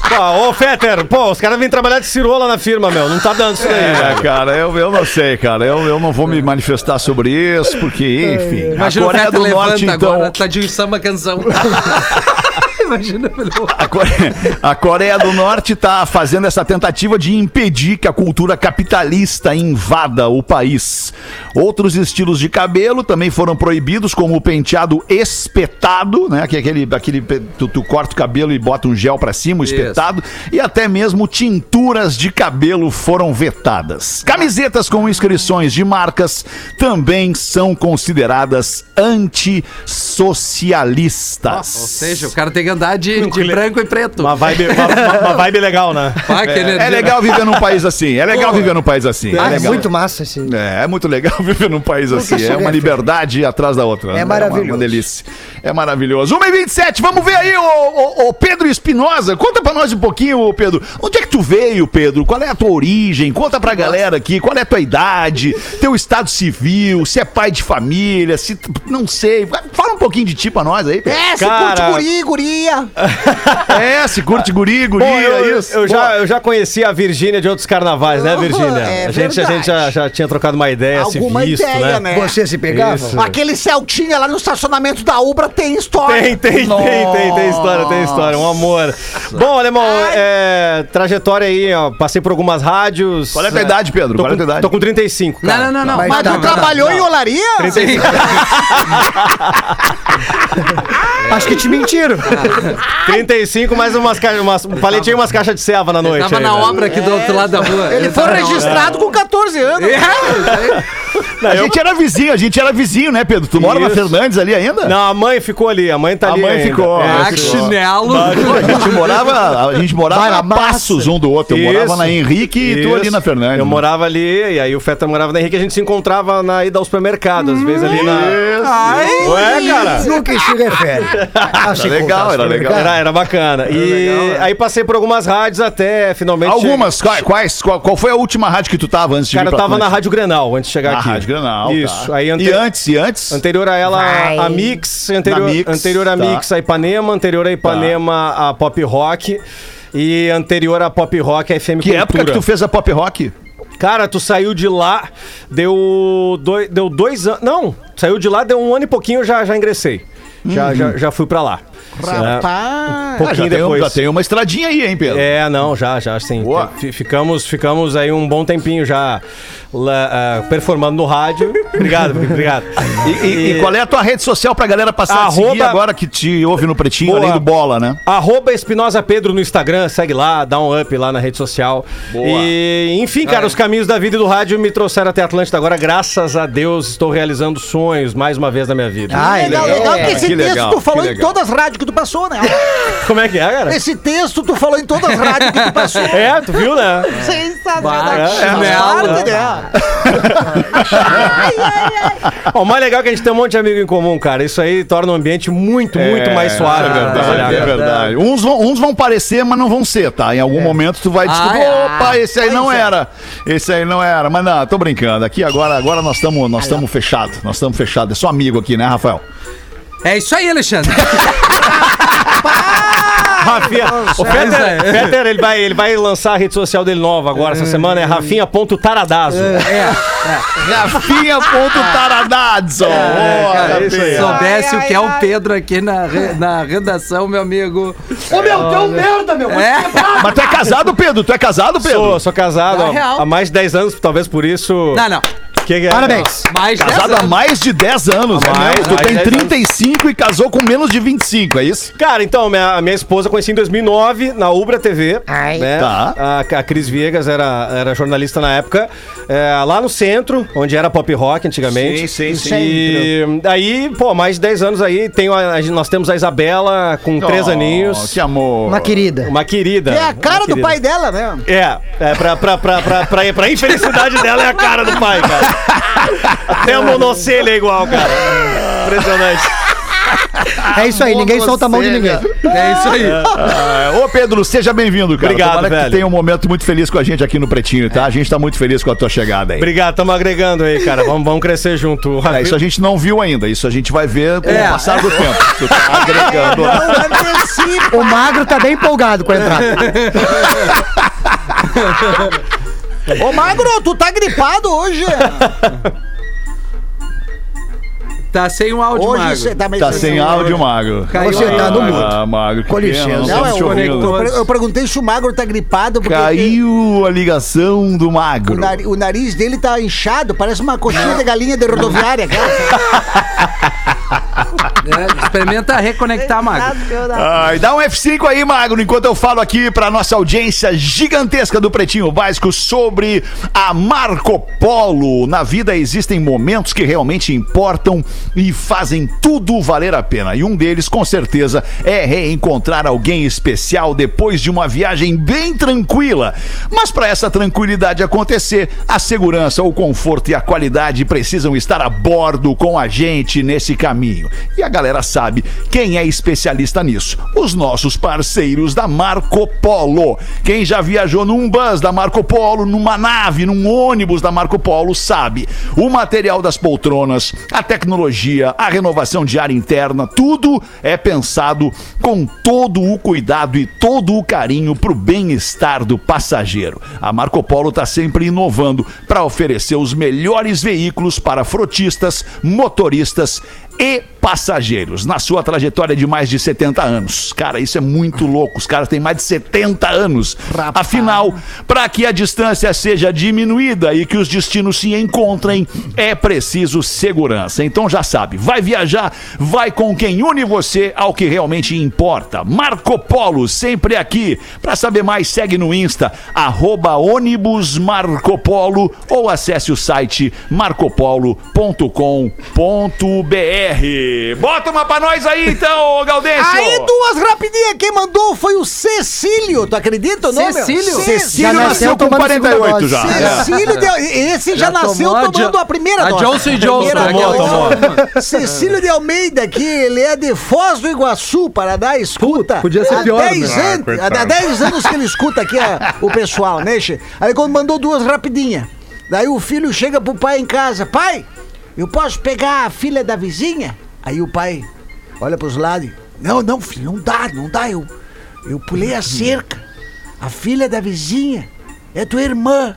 Pô, ô, Fetter, pô, os caras vêm trabalhar de cirola na firma, meu. Não tá dando isso daí, É, velho. cara, eu, eu não sei, cara. Eu, eu não vou me manifestar sobre isso, porque, enfim. Imagina a o Coreia Feta do Norte, então. agora, tá de samba canção. (laughs) Imagina, meu. A Coreia, (laughs) a Coreia do Norte está fazendo essa tentativa de impedir que a cultura capitalista invada o país. Outros estilos de cabelo também foram proibidos, como o penteado espetado, né? Que é aquele, aquele tu, tu corta o cabelo e bota um gel pra cima, o espetado, e até mesmo tinturas de cabelo foram vetadas. Camisetas com inscrições de marcas também são consideradas antissocialistas. Ou seja, o cara tem que andar de, de branco e preto. Uma vibe, uma, uma- vibe legal, né? Que energia. É legal viver num país assim. É legal viver num país assim. Ah, É, é legal. muito massa esse. É, é muito legal (laughs) viver num país assim. se É uma liberdade atrás da outra. né? maravilhoso. Uma, uma delícia. É maravilhoso. 1 e 27 vamos ver aí, o, o, Pedro Espinosa. Conta pra nós um pouquinho, ô Pedro. Onde é que tu veio, Pedro? Qual é a tua origem? Conta pra galera aqui. Qual é a tua idade? Teu estado civil? Se é pai de família? Se. Não sei. Fala um pouquinho de ti pra nós aí, Pedro. É, você Cara- curte guri, guria. (laughs) É, se curte guri, guria, Bom, eu, isso. eu já, eu já conheci a Virgínia de outros carnavais, né, Virgínia? É a, gente, a gente já, já tinha trocado uma ideia, Alguma se visto, ideia, né? Você se pegava? Isso. Aquele Celtinha lá no estacionamento da Ubra tem história. Tem, tem, tem, tem, tem história, tem história, um amor. Bom, alemão, é, trajetória aí, ó, passei por algumas rádios. Qual é a tua idade, Pedro? Tô Qual é a tua com, idade? tô com 35, cara. Não, não, não, não. Mas Mas tu tá, trabalhou em olaria? Sim. (laughs) Acho que te mentiram. (laughs) (laughs) 35, mais umas caixas, umas, paletinha e umas caixas de ceva na noite. Tava aí, na velho. obra aqui do outro lado da rua. Ele foi registrado com 14 anos. obra. A gente era vizinho, a gente era vizinho, né, Pedro? Tu mora na Isso. Fernandes ali ainda? Não, a mãe ficou ali, a mãe tá A ali. mãe ainda. ficou. É, Ah, que chinelo. Pô, a gente morava, a gente morava Vai a massa. passos um do outro. Eu morava Isso. na Henrique e tu Isso. ali na Fernandes. Eu morava ali, e aí o Feta morava na Henrique, a gente se encontrava na ida ao supermercado, às vezes ali na. Ué, cara? Nunca se refere. (laughs) Achei Era legal, contar era legal. Era, era bacana. E aí passei por algumas rádios até finalmente. Algumas, quais? quais- Qual, qual foi a última rádio que tu tava antes de Cara, vir eu pra tava na Atlântida? Rádio Grenal antes de chegar Na aqui. Rádio Granal. Isso. tá. Aí ante- E antes, e antes? Anterior a ela, Vai. a Mix, anterior, Mix, anterior a tá. Mix, a Ipanema, anterior a Ipanema, a Pop Rock. E anterior a Pop Rock, a FM Que época Cultura. que tu fez a pop rock? Cara, tu saiu de lá, deu dois, deu dois anos. Não, saiu de lá, deu um ano e pouquinho, já, já ingressei. Já, já, já fui pra lá. Rapaz. Um Ah, já, pouquinho tem, um- depois. já tem uma estradinha aí, hein, Pedro? É, não, já, já, sim. Boa. Fi- Ficamos, ficamos aí um bom tempinho já lá, ah, performando no rádio. (laughs) Obrigado, obrigado. E, e- e qual é a tua rede social pra galera passar a Arroba- seguir agora que te ouve no Pretinho, Boa. além do Bola, né? Arroba Espinosa Pedro no Instagram, segue lá, dá um up lá na rede social. E, enfim, cara, os caminhos da vida e do rádio me trouxeram até Atlântida agora, graças a Deus, estou realizando sonhos mais uma vez na minha vida. Ah, legal, legal. legal que esse que texto legal, tu falou que em legal. todas as rádios que tu passou, né? (laughs) Como é que é, cara? Esse texto tu falou em todas as rádios que tu passou. É, tu viu, né? Sensacional. chinelo. Parte, né? Ó, o mais legal é que a gente tem um monte de amigo em comum, cara. Isso aí torna o ambiente muito, muito mais suave. É pra verdade, é verdade. Uns vão, uns vão parecer, mas não vão ser, tá? Em algum momento tu vai descobrir, Ah, é. opa, esse aí não era. Esse aí não era. Mas não, tô brincando. Aqui agora, agora nós estamos nós estamos fechados. Nós estamos fechados. É só amigo aqui, né, Rafael? É isso aí, Alexandre. Rafinha, o É Fetter. Fetter, ele, vai, ele vai lançar a rede social dele nova agora essa semana, é rafinha.taradazo. É, Rafinha.taradazzo. Boa, cara, isso aí. se soubesse o que é o Pedro aqui na, re- na redação, meu amigo. Ô, meu, tu é um merda, meu. É. Mas tu é casado, Pedro? Tu é casado, Pedro? Sou, sou casado há- há mais de 10 anos, talvez por isso. Não, não. Que que é? Parabéns. Mais dez Casado há mais de 10 anos, é mais? Tu mais tem 10 35 e casou com menos de 25, é isso? Cara, então, minha, a minha esposa eu conheci em 2009 na Ubra TV. Ai. né? Tá. A, a Cris Viegas era, era jornalista na época, é, lá no centro, onde era pop rock antigamente. Sim, sim, sim. E aí, pô, mais de 10 anos aí, tem a- a- nós temos a Isabela com 3 Oh, aninhos. Que amor. Uma querida. Uma querida. É a cara do pai dela, né? É, é pra, pra, pra, pra, pra, pra infelicidade dela é a cara do pai, cara. (laughs) Até a monocelha é igual, cara. Impressionante. É isso aí, ninguém solta a mão de ninguém. É isso aí. Ah, Ô Pedro, seja bem-vindo, cara. Obrigado, Tomara que velho. tu tenha um momento muito feliz com a gente aqui no Pretinho, tá? A gente tá muito feliz com a tua chegada aí. Obrigado, tamo agregando aí, cara. Vamos, vamos crescer junto. É, isso a gente não viu ainda, isso a gente vai ver com É. o passar do tempo. (laughs) Tu tá agregando. Não antecipa. O magro tá bem empolgado com a entrada. (laughs) Ô, Magro, tu tá gripado hoje? Tá sem o áudio, Hoje Magro. tá meio Tá sem áudio, Magro. Caiu Você aí. tá no mudo. Ah, Magro, que Com pena, licença. não Não, estamos te eu, ouvindo. eu, per- eu perguntei se o Magro tá gripado porque Caiu a ligação do o, Magro. nari- o nariz dele tá inchado, parece uma coxinha de galinha de rodoviária. (laughs) É, experimenta reconectar, Magro. Ai, dá um F5 aí, Magro, enquanto eu falo aqui pra nossa audiência gigantesca do Pretinho Básico sobre a Marco Polo. Na vida existem momentos que realmente importam e fazem tudo valer a pena. E um deles, com certeza, é reencontrar alguém especial depois de uma viagem bem tranquila. Mas para essa tranquilidade acontecer, a segurança, o conforto e a qualidade precisam estar a bordo com a gente nesse caminho. E a galera sabe quem é especialista nisso. Os nossos parceiros da Marco Polo. Quem já viajou num bus da Marco Polo, numa nave, num ônibus da Marco Polo, sabe. O material das poltronas, a tecnologia, a renovação de ar interna, tudo é pensado com todo o cuidado e todo o carinho para o bem-estar do passageiro. A Marco Polo está sempre inovando para oferecer os melhores veículos para frotistas, motoristas e passageiros na sua trajetória de mais de 70 anos. Cara, isso é muito louco. Os caras têm mais de 70 anos. Afinal, para que a distância seja diminuída e que os destinos se encontrem, é preciso segurança. Então já sabe, vai viajar, vai com quem une você ao que realmente importa. Marco Polo, sempre aqui. Para saber mais, segue no Insta, arroba ônibus Marco Polo ou acesse o site marcopolo.com.br. Bota uma pra nós aí então, Gaudêncio! Aí, duas rapidinhas. Quem mandou foi o Cecílio. Tu acredita o nome? Cecílio? Cecílio Já nasceu nasceu com tomando 48 segunda já. dose. É. Cecílio, de- esse já, Já nasceu tomou a tomando Jo- a primeira a dose. Johnson e Johnson. Primeira Tomou, dose. tomou. Cecílio de Almeida aqui, ele é de Foz do Iguaçu, Paraná, escuta. podia ser há pior, 10 né? anos, Ah, há 10 anos que ele escuta aqui a- o pessoal, né, che? Aí quando mandou duas rapidinhas. Daí o filho chega pro pai em casa, pai, eu posso pegar a filha da vizinha? Aí o pai olha pros lados, e, não, não, filho, não dá, não dá, eu, eu pulei a cerca. A filha da vizinha é tua irmã.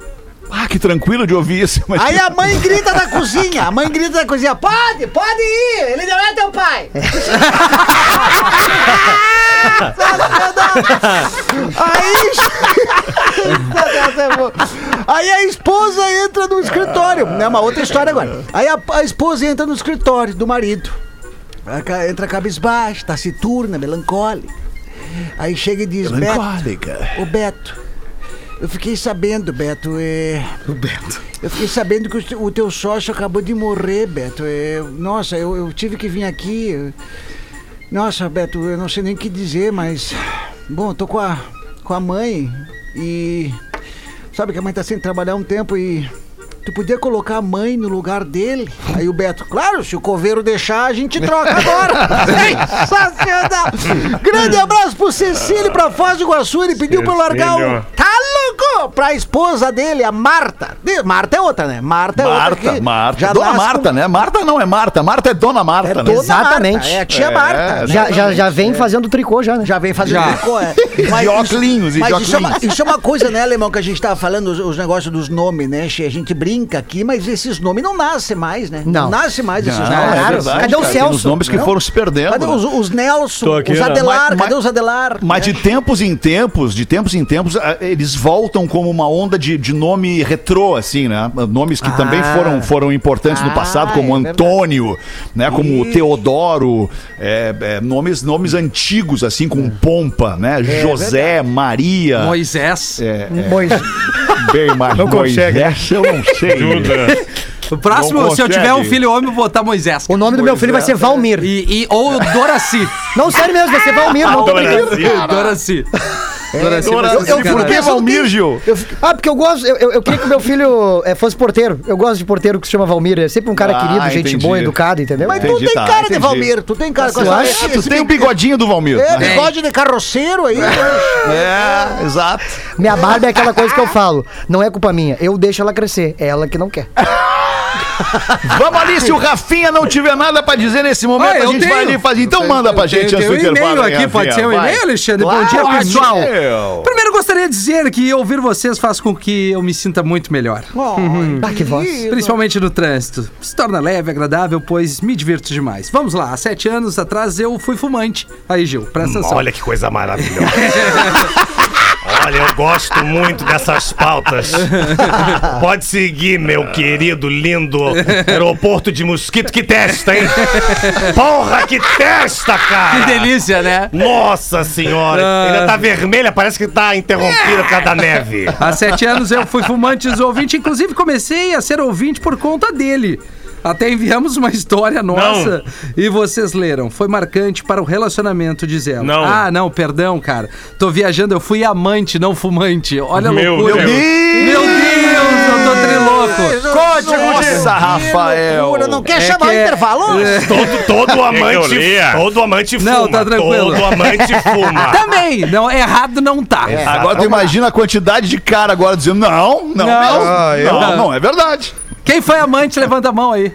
Ah, que tranquilo de ouvir isso. Mas... Aí a mãe grita da (laughs) cozinha, a mãe grita da cozinha, pode, pode ir, ele não é teu pai. (laughs) Aí, aí a esposa entra no escritório, é uma outra história agora. Aí a, a esposa entra no escritório do marido, entra cabisbaixa, taciturna, melancólica. Aí chega e diz, Beto. Ô Beto, eu fiquei sabendo, Beto, é. O Beto. Eu fiquei sabendo que o o teu sócio acabou de morrer, Beto. É... Nossa, eu, eu tive que vir aqui. eu- Nossa, Beto, eu não sei nem o que dizer, mas. Bom, eu tô com a, com a mãe e. Sabe que a mãe tá sem trabalhar um tempo e. Tu podia colocar a mãe no lugar dele? Aí o Beto, claro, se o coveiro deixar, a gente troca agora. (laughs) Sensacional! Grande abraço pro Cecílio, pra Foz do Iguaçu. Ele pediu pra eu largar o. Cecílio. Tá louco? Pra esposa dele, a Marta. De- Marta é outra, né? Marta é outra. Marta, que Marta. já Dona Marta, com- né? Marta não é Marta. Marta é Dona Marta, É né? dona Exatamente. Marta, é a tia É, Marta. né? Já, já, já vem fazendo tricô já, né? Já vem fazendo Já. tricô, é. De óculos, e Mas isso é, uma, isso é uma coisa, né, Alemão, que a gente tava falando, os, os negócios dos nomes, né? A gente brinca aqui, mas esses nomes não nascem mais, né? Não. nasce mais esses Não, nomes. é verdade, Cadê o cara, Celso? Os nomes que Não. foram se perdendo. Cadê né? os, os Nelson, aqui, os né? Adelar, Mas- cadê os Adelar? Mas de tempos em tempos, de tempos em tempos, ah, eles voltam como uma onda de, de nome retrô, assim, né? Nomes que também foram, foram importantes no Ah, passado, como é. Antônio, né? Como Teodoro, é, é, nomes, nomes antigos, assim, com pompa, né? José, Maria. Moisés. É, Pois, bem mais Não consegue. Moisés, eu não sei. Judas. O próximo, Não se eu consegue. tiver um filho homem, eu vou botar Moisés. o nome do meu filho vai ser Valmir. E, e- ou Doraci. Não, sério mesmo, vai ser Valmir. Não tô brincando. Doraci. Doraci. Ser Eu- eu- por que. Valmir, Gil? Ah, porque eu gosto. Eu, eu, eu queria que o meu filho eh, fosse porteiro. Eu gosto de porteiro que se chama Valmir. É sempre um cara Ah, querido, gente entendi. boa, educado, entendeu? Mas Entendi, tu tem tá, cara de. Valmir, tu tem cara com Tu essa... acha? Ah, tu tem o bigodinho do Valmir. É, né? bigode de carroceiro aí. É, exato. Minha barba é aquela coisa que eu falo. Não é culpa minha. Eu deixo ela crescer. É ela que não quer. (laughs) Vamos ali, se o Rafinha não tiver nada pra dizer nesse momento, Ah, a gente tenho. vai ali fazer. Então manda pra gente Tem, antes do tem um intervalo. e-mail aqui, pode ser um e-mail, Alexandre? Bom Claro, dia, pessoal. meu. Primeiro, gostaria de dizer que ouvir vocês faz com que eu me sinta muito melhor. Ah, que voz. Principalmente no trânsito. Se torna leve, agradável, pois me divirto demais. Vamos lá, há sete anos atrás eu fui fumante. Aí, Gil, presta atenção. Olha que coisa maravilhosa. (laughs) Olha, eu gosto muito dessas pautas. (laughs) Pode seguir, meu querido, lindo aeroporto de mosquito. Que testa, hein? Porra, que testa, cara! Que delícia, né? Nossa senhora! Ah. Ainda tá vermelha, parece que tá interrompida por causa da neve. Há sete anos eu fui fumante e ouvinte, inclusive comecei a ser ouvinte por conta dele. Até enviamos uma história nossa e vocês leram. Foi marcante para o relacionamento, diz ela. Não. Ah, não, perdão, cara. Tô viajando, eu fui amante, não fumante. Olha a Meu loucura. Deus. Meu Deus, eu tô triloco. Nossa, Rafael. Loucura, Não quer É chamar que o é- intervalo? Todo, todo que eu amante. lia? Todo amante fuma. Não, tá tranquilo. Todo amante (laughs) fuma. Também, não, errado não tá. Agora tu imagina a quantidade de cara agora dizendo não, não, Não. mesmo. Ah, eu- não, não, é verdade. Quem foi amante, levanta a mão aí.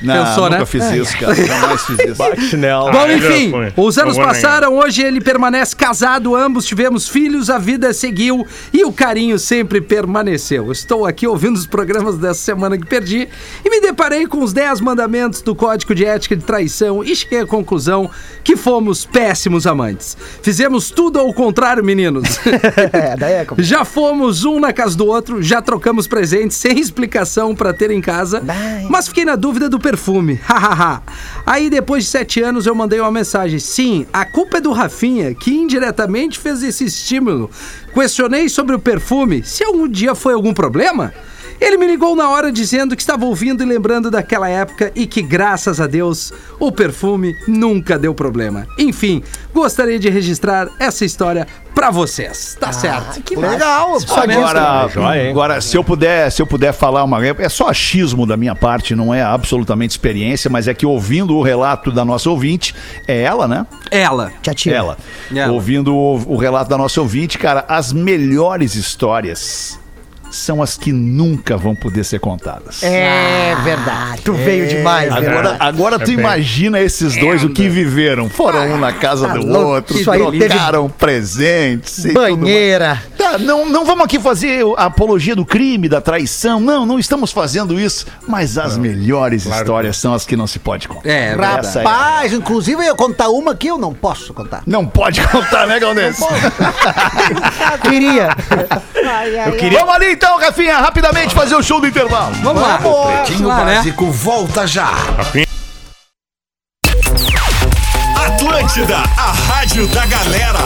Não, Pensou, nunca né? fiz isso, cara. Jamais fiz isso. Chinelo. Bom, enfim, os anos passaram, hoje ele permanece casado, ambos tivemos filhos, a vida seguiu e o carinho sempre permaneceu. Estou aqui ouvindo os programas dessa semana que perdi e me deparei com os 10 mandamentos do Código de Ética de Traição e cheguei à conclusão que fomos péssimos amantes. Fizemos tudo ao contrário, meninos. É, (laughs) (laughs) daí é complicado. Já fomos um na casa do outro, já trocamos presentes sem explicação pra ter em casa, mas fiquei na dúvida do perfume. (laughs) Hahaha. Aí depois de sete anos eu mandei uma mensagem. Sim, a culpa é do Rafinha, que indiretamente fez esse estímulo. Questionei sobre o perfume, se algum dia foi algum problema. Ele me ligou na hora dizendo que estava ouvindo e lembrando daquela época e que, graças a Deus, o perfume nunca deu problema. Enfim, gostaria de registrar essa história pra vocês. Tá certo. Que Legal. Só. Agora, agora se eu puder, se eu puder falar uma, é só achismo da minha parte, não é absolutamente experiência, mas é que ouvindo o relato da nossa ouvinte, é ela, né? Ela. Tia Tia. Ela. Ela. Ouvindo o, o relato da nossa ouvinte, cara, as melhores histórias são as que nunca vão poder ser contadas. É verdade. Tu veio demais, Agora, verdade. agora tu É bem- imagina esses dois, o que viveram. Foram um na casa tá do louco. outro, trocaram presentes. e tudo mais. Banheira. Tá, não, não vamos aqui fazer a apologia do crime, da traição. Não, não estamos fazendo isso. Mas as melhores Claro histórias são as que não se pode contar. É. Essa é- Rapaz, inclusive eu ia contar uma que eu não posso contar. Não pode contar, né, Galdense? (laughs) Queria. Vamos ali então, Rafinha, rapidamente fazer o show do intervalo. Vamos lá. Pretinho lá, né? Básico volta já. Atlântida, a rádio da galera.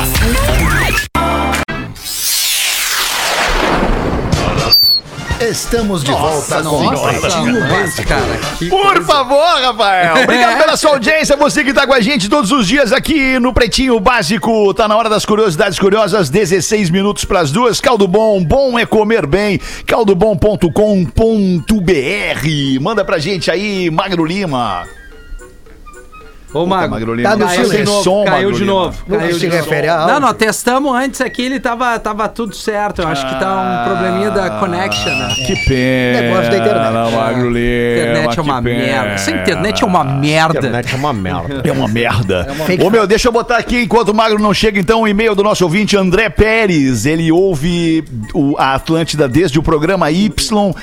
Estamos de volta com Nossa, Pretinho nossa, Básico. cara. Por favor, Rafael. Obrigado pela sua audiência. Você que tá com a gente todos os dias aqui no Pretinho Básico. Tá na hora das curiosidades curiosas. 16 minutos pras duas. Caldo Bom, bom é comer bem. Caldobom.com.br. Manda pra gente aí, Magro Lima. Ô, Mago. Magro Lima. Tá no Caiu de novo, Som, caiu de novo. Não Caiu se de refere a novo. áudio. Não, nós testamos antes aqui, ele tava, tava tudo certo. Eu acho que tá um probleminha da connection, né? Que pena. Negócio da internet. Magro Lima. internet é uma merda. Essa internet é uma merda. Internet é uma merda. É uma merda. fake Ô meu, deixa eu botar aqui, enquanto o Magro não chega, então, o e-mail do nosso ouvinte, André Pérez. Ele ouve o, a Atlântida desde o programa Y.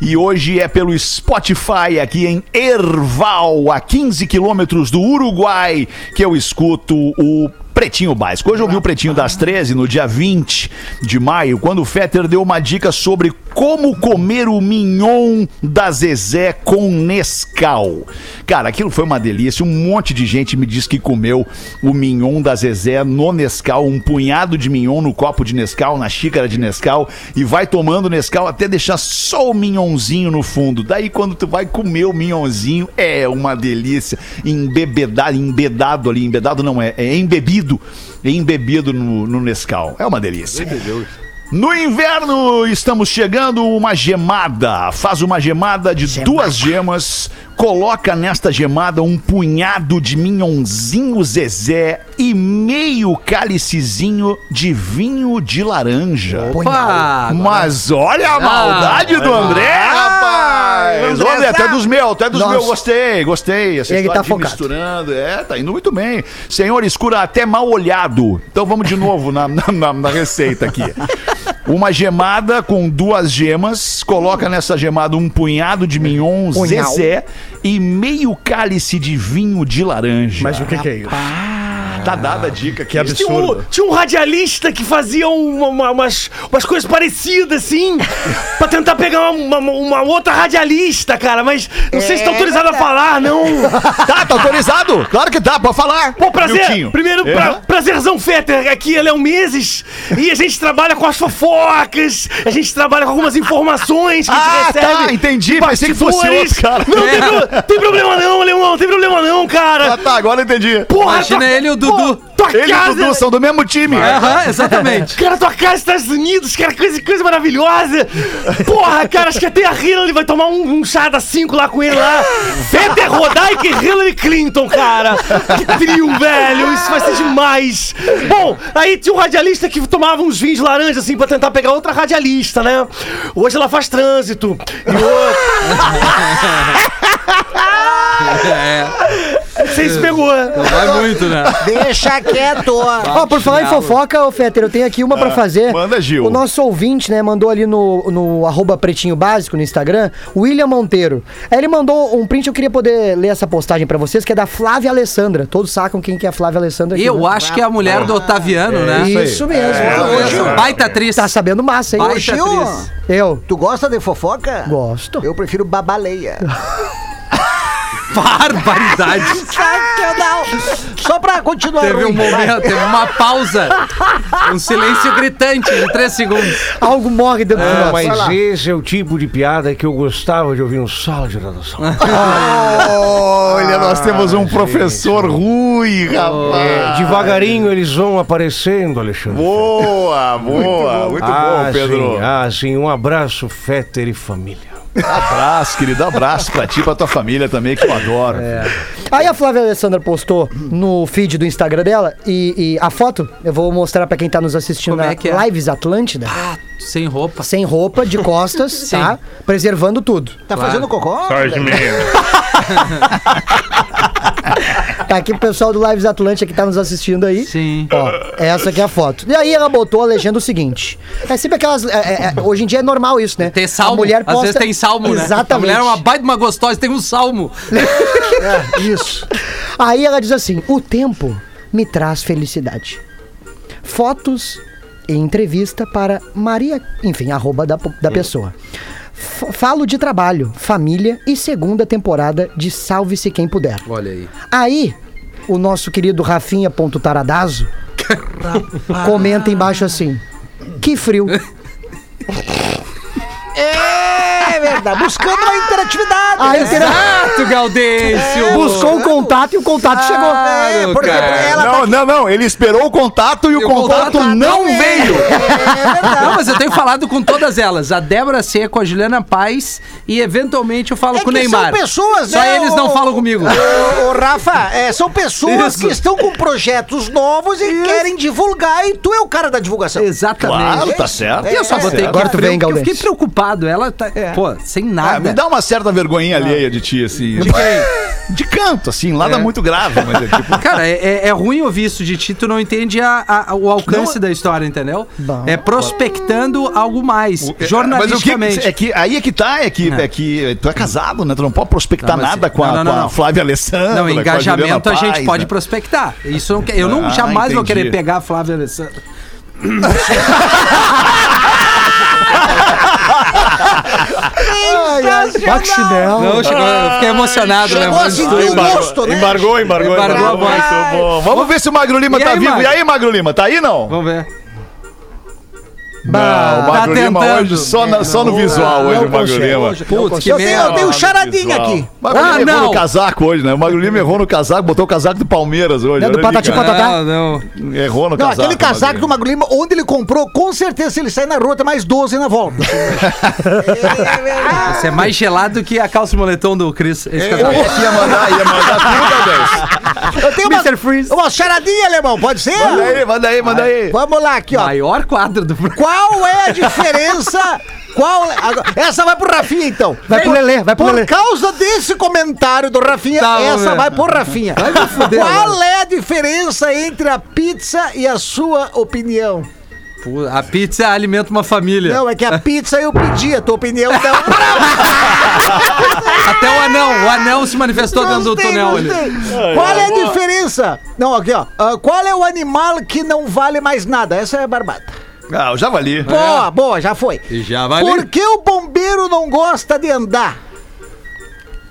E hoje é pelo Spotify aqui em Erval, a 15 quilômetros do Uruguai, que eu escuto o Pretinho Básico. Hoje eu vi o Pretinho das 13, no dia 20 de maio, quando o Fetter deu uma dica sobre como comer o mignon da Zezé com Nescau. Cara, aquilo foi uma delícia. Um monte de gente me disse que comeu o mignon da Zezé no Nescau, um punhado de mignon no copo de Nescau, na xícara de Nescau, e vai tomando Nescau até deixar só o mignonzinho no fundo. Daí quando tu vai comer o mignonzinho, é uma delícia. Embebedado, embedado ali, embedado não é, é embebido, embebido no, no Nescau. É uma delícia. No inverno estamos chegando uma gemada. Faz uma gemada de duas gemas. Coloca nesta gemada um punhado de minhonzinho Zezé e meio cálicezinho de vinho de laranja. Opa! Mas olha a maldade do André, rapaz! Ô, André, tu é dos meus, tu é dos meus, gostei, gostei. Essa Ele tá focado. misturando, é, tá indo muito bem. Senhor, escura até mal olhado. Então vamos de novo na, na, na- na receita aqui. Uma gemada com duas gemas, coloca nessa gemada um punhado de mignon Punhal. Zezé e meio cálice de vinho de laranja. Mas o que, que é isso? Tá dada a dica aqui. Que absurdo. Tinha um radialista que fazia uma- uma- umas, umas coisas parecidas, assim, (laughs) pra tentar pegar uma, uma- uma outra radialista, cara, mas não sei se tá autorizado a falar, não. (laughs) Tá, tá autorizado? Claro que tá, pode falar. Pô, prazer. Miltinho. Primeiro, pra- prazerzão, Fetter. Aqui é Léo Meses e a gente trabalha com as fofocas, a gente trabalha com algumas informações que a gente Ah, recebe. tá, entendi. Pensei que fosse outro, cara. Não, tem, pro- (laughs) tem problema não, Alemão, não tem problema não, Ah, cara. tá, agora eu entendi. Porra, Imagina tua- ele e o Dudu. Pô, tua Ele e o casa... Dudu são do mesmo time. Aham, exatamente. (laughs) Cara, tua casa nos Estados Unidos, cara, coisa, coisa maravilhosa. Porra, cara, acho que até a Hillary vai tomar um, um chá das 5 lá com ele lá. Fetter Rodaica e Hillary Clinton, cara. Que trio, velho. Isso vai ser demais. Bom, aí tinha um radialista que tomava uns vinhos de laranja, assim, pra tentar pegar outra radialista, né? Hoje ela faz trânsito. E (laughs) É, outra... Você se pegou. não vai muito, né? Deixa quieto. Ó, por falar em fofoca, ô Fetter, eu tenho aqui uma pra fazer. manda, Gil. O nosso ouvinte, né, mandou ali no, no arroba pretinho básico no Instagram, William Monteiro. Aí ele mandou um print, eu queria poder ler essa postagem pra vocês, que é da Flávia Alessandra. Todos sacam quem que é a Flávia Alessandra aqui, Eu né? acho que é a mulher do Otaviano, né? Isso mesmo. Baita atriz. Tá sabendo massa, hein? Baita Gil. atriz. Eu Tu gosta de fofoca? gosto. Eu prefiro babaleia. (laughs) Barbaridade. (laughs) Só pra continuar Teve um ruim, vai. momento, teve uma pausa. Um silêncio gritante de três segundos. Algo morre dentro de nós. Mas Vai lá. esse é o tipo de piada que eu gostava de ouvir no sala de redação. (laughs) Olha, nós temos um professor ruim, rapaz. É, devagarinho eles vão aparecendo, Alexandre. Boa, boa. Muito ah, bom, Pedro. Sim, ah, sim. Um abraço, Fetter e família. Abraço, querido. Abraço pra ti e pra tua família também, que eu adoro. Aí a Flávia Alessandra postou no feed do Instagram dela e, e a foto, eu vou mostrar pra quem tá nos assistindo Como na é que é? Lives Atlântida. Sem roupa. Sem roupa, de costas, (laughs) tá? Preservando tudo. Tá fazendo cocô? Só de menino. (laughs) Tá aqui o pessoal do Lives Atlântida que tá nos assistindo aí. Sim. Ó, essa aqui é a foto. E aí ela botou a legenda o seguinte. É sempre aquelas. é, é, é, hoje em dia é normal isso, né? Ter salmo. A mulher Às vezes tem salmo, né? A Exatamente. mulher é uma baita de uma gostosa, tem um salmo. (laughs) Isso. Aí ela diz assim: o tempo me traz felicidade. Fotos e entrevista para Maria, enfim, arroba da, da pessoa. F- falo de trabalho, família e segunda temporada de Salve-se Quem Puder. Olha aí. Aí, o nosso querido Rafinha.taradazo comenta embaixo assim: que frio. (laughs) É verdade. Buscando a interatividade. Né? o cara Exato, Gaudêncio. buscou o contato e o contato chegou. É, porque cara. ela tá Não, não, não. Ele esperou o contato e o, o contato, contato não é. veio. Não, mas eu tenho falado com todas elas. A Débora Seco, a Juliana Paz e eventualmente eu falo É com o Neymar. São pessoas, Só né, eles não ô- falam comigo. Ô, ô, Rafa, é, são pessoas Isso. que estão com projetos novos e querem divulgar, e tu é o cara da divulgação. Exatamente. Claro, tá certo. E eu só É, botei é. Agora tu vem, porque eu fiquei preocupado. Ela tá. Pô, sem Ah, nada. me dá uma certa vergonhinha alheia de ti, assim. De De canto, assim, nada É. muito grave, mas é (laughs) tipo. Cara, é, é- é ruim ouvir isso de ti, tu não entende a- a- o alcance da história, entendeu? Bom. É prospectando algo mais, Mas o que jornalisticamente. é que aí é que tá, é que, Não. é que tu é casado, né? Tu não pode prospectar Não, mas- nada com a, não, não, com a não. Flávia Alessandra. Não, com a engajamento a, gente Paz, pode né? prospectar. Isso não, quer- eu não Ah, jamais vou entendi. querer pegar a Flávia Alessandra. (laughs) Bate chinelo. Não, chegou, eu fiquei emocionado, né? Chegou a sentir o gosto, né? Embargou, embargou, Embargou a voz. Bom, vamos ver se o Magro Lima E tá aí, vivo. Magro? E aí, Magro Lima, tá aí não? Vamos ver. Não, o Magro Tá hoje só, na- só no visual hoje, o Magro Lima. Putz, que Eu tenho, eu tenho um charadinha aqui. O Magro Ah, Lima errou não. no casaco hoje, né? O Magro Lima errou no casaco, botou o casaco do Palmeiras hoje. Não, do Patati. Patatá. Ah, não. Errou no Não, casaco. aquele casaco do Magro Lima. Magro Lima, onde ele comprou, com certeza, se ele sair na rua, tem mais 12 na volta. (laughs) é. Isso é mais gelado que a calça e moletom do Cris. Esse casaco. É que ia mandar, ia mandar tudo, Eu tenho uma, Mr. Freeze. uma charadinha, alemão, pode ser? Manda aí, manda aí, manda aí. Vamos lá, aqui, ó. Maior quadro do Qual é a diferença? Qual é- agora- essa vai pro Rafinha, então. Vai pro Lelê, vai pro Por Lelê. causa desse comentário do Rafinha, Tá, vamos essa ver. vai pro Rafinha. Vai me fuder Qual é a diferença entre a pizza e a sua opinião? Pô, A pizza alimenta uma família. Não, é que a pizza eu pedi, a tua opinião não. (laughs) Até o anão. O anão se manifestou dentro do Gostei, túnel ali. gostei. Qual é a diferença? Não, aqui, ó. Ah, qual é o animal que não vale mais nada? Essa é barbata. Ah, o javali. Boa, boa, já foi. E já vai Por que o bombeiro não gosta de andar?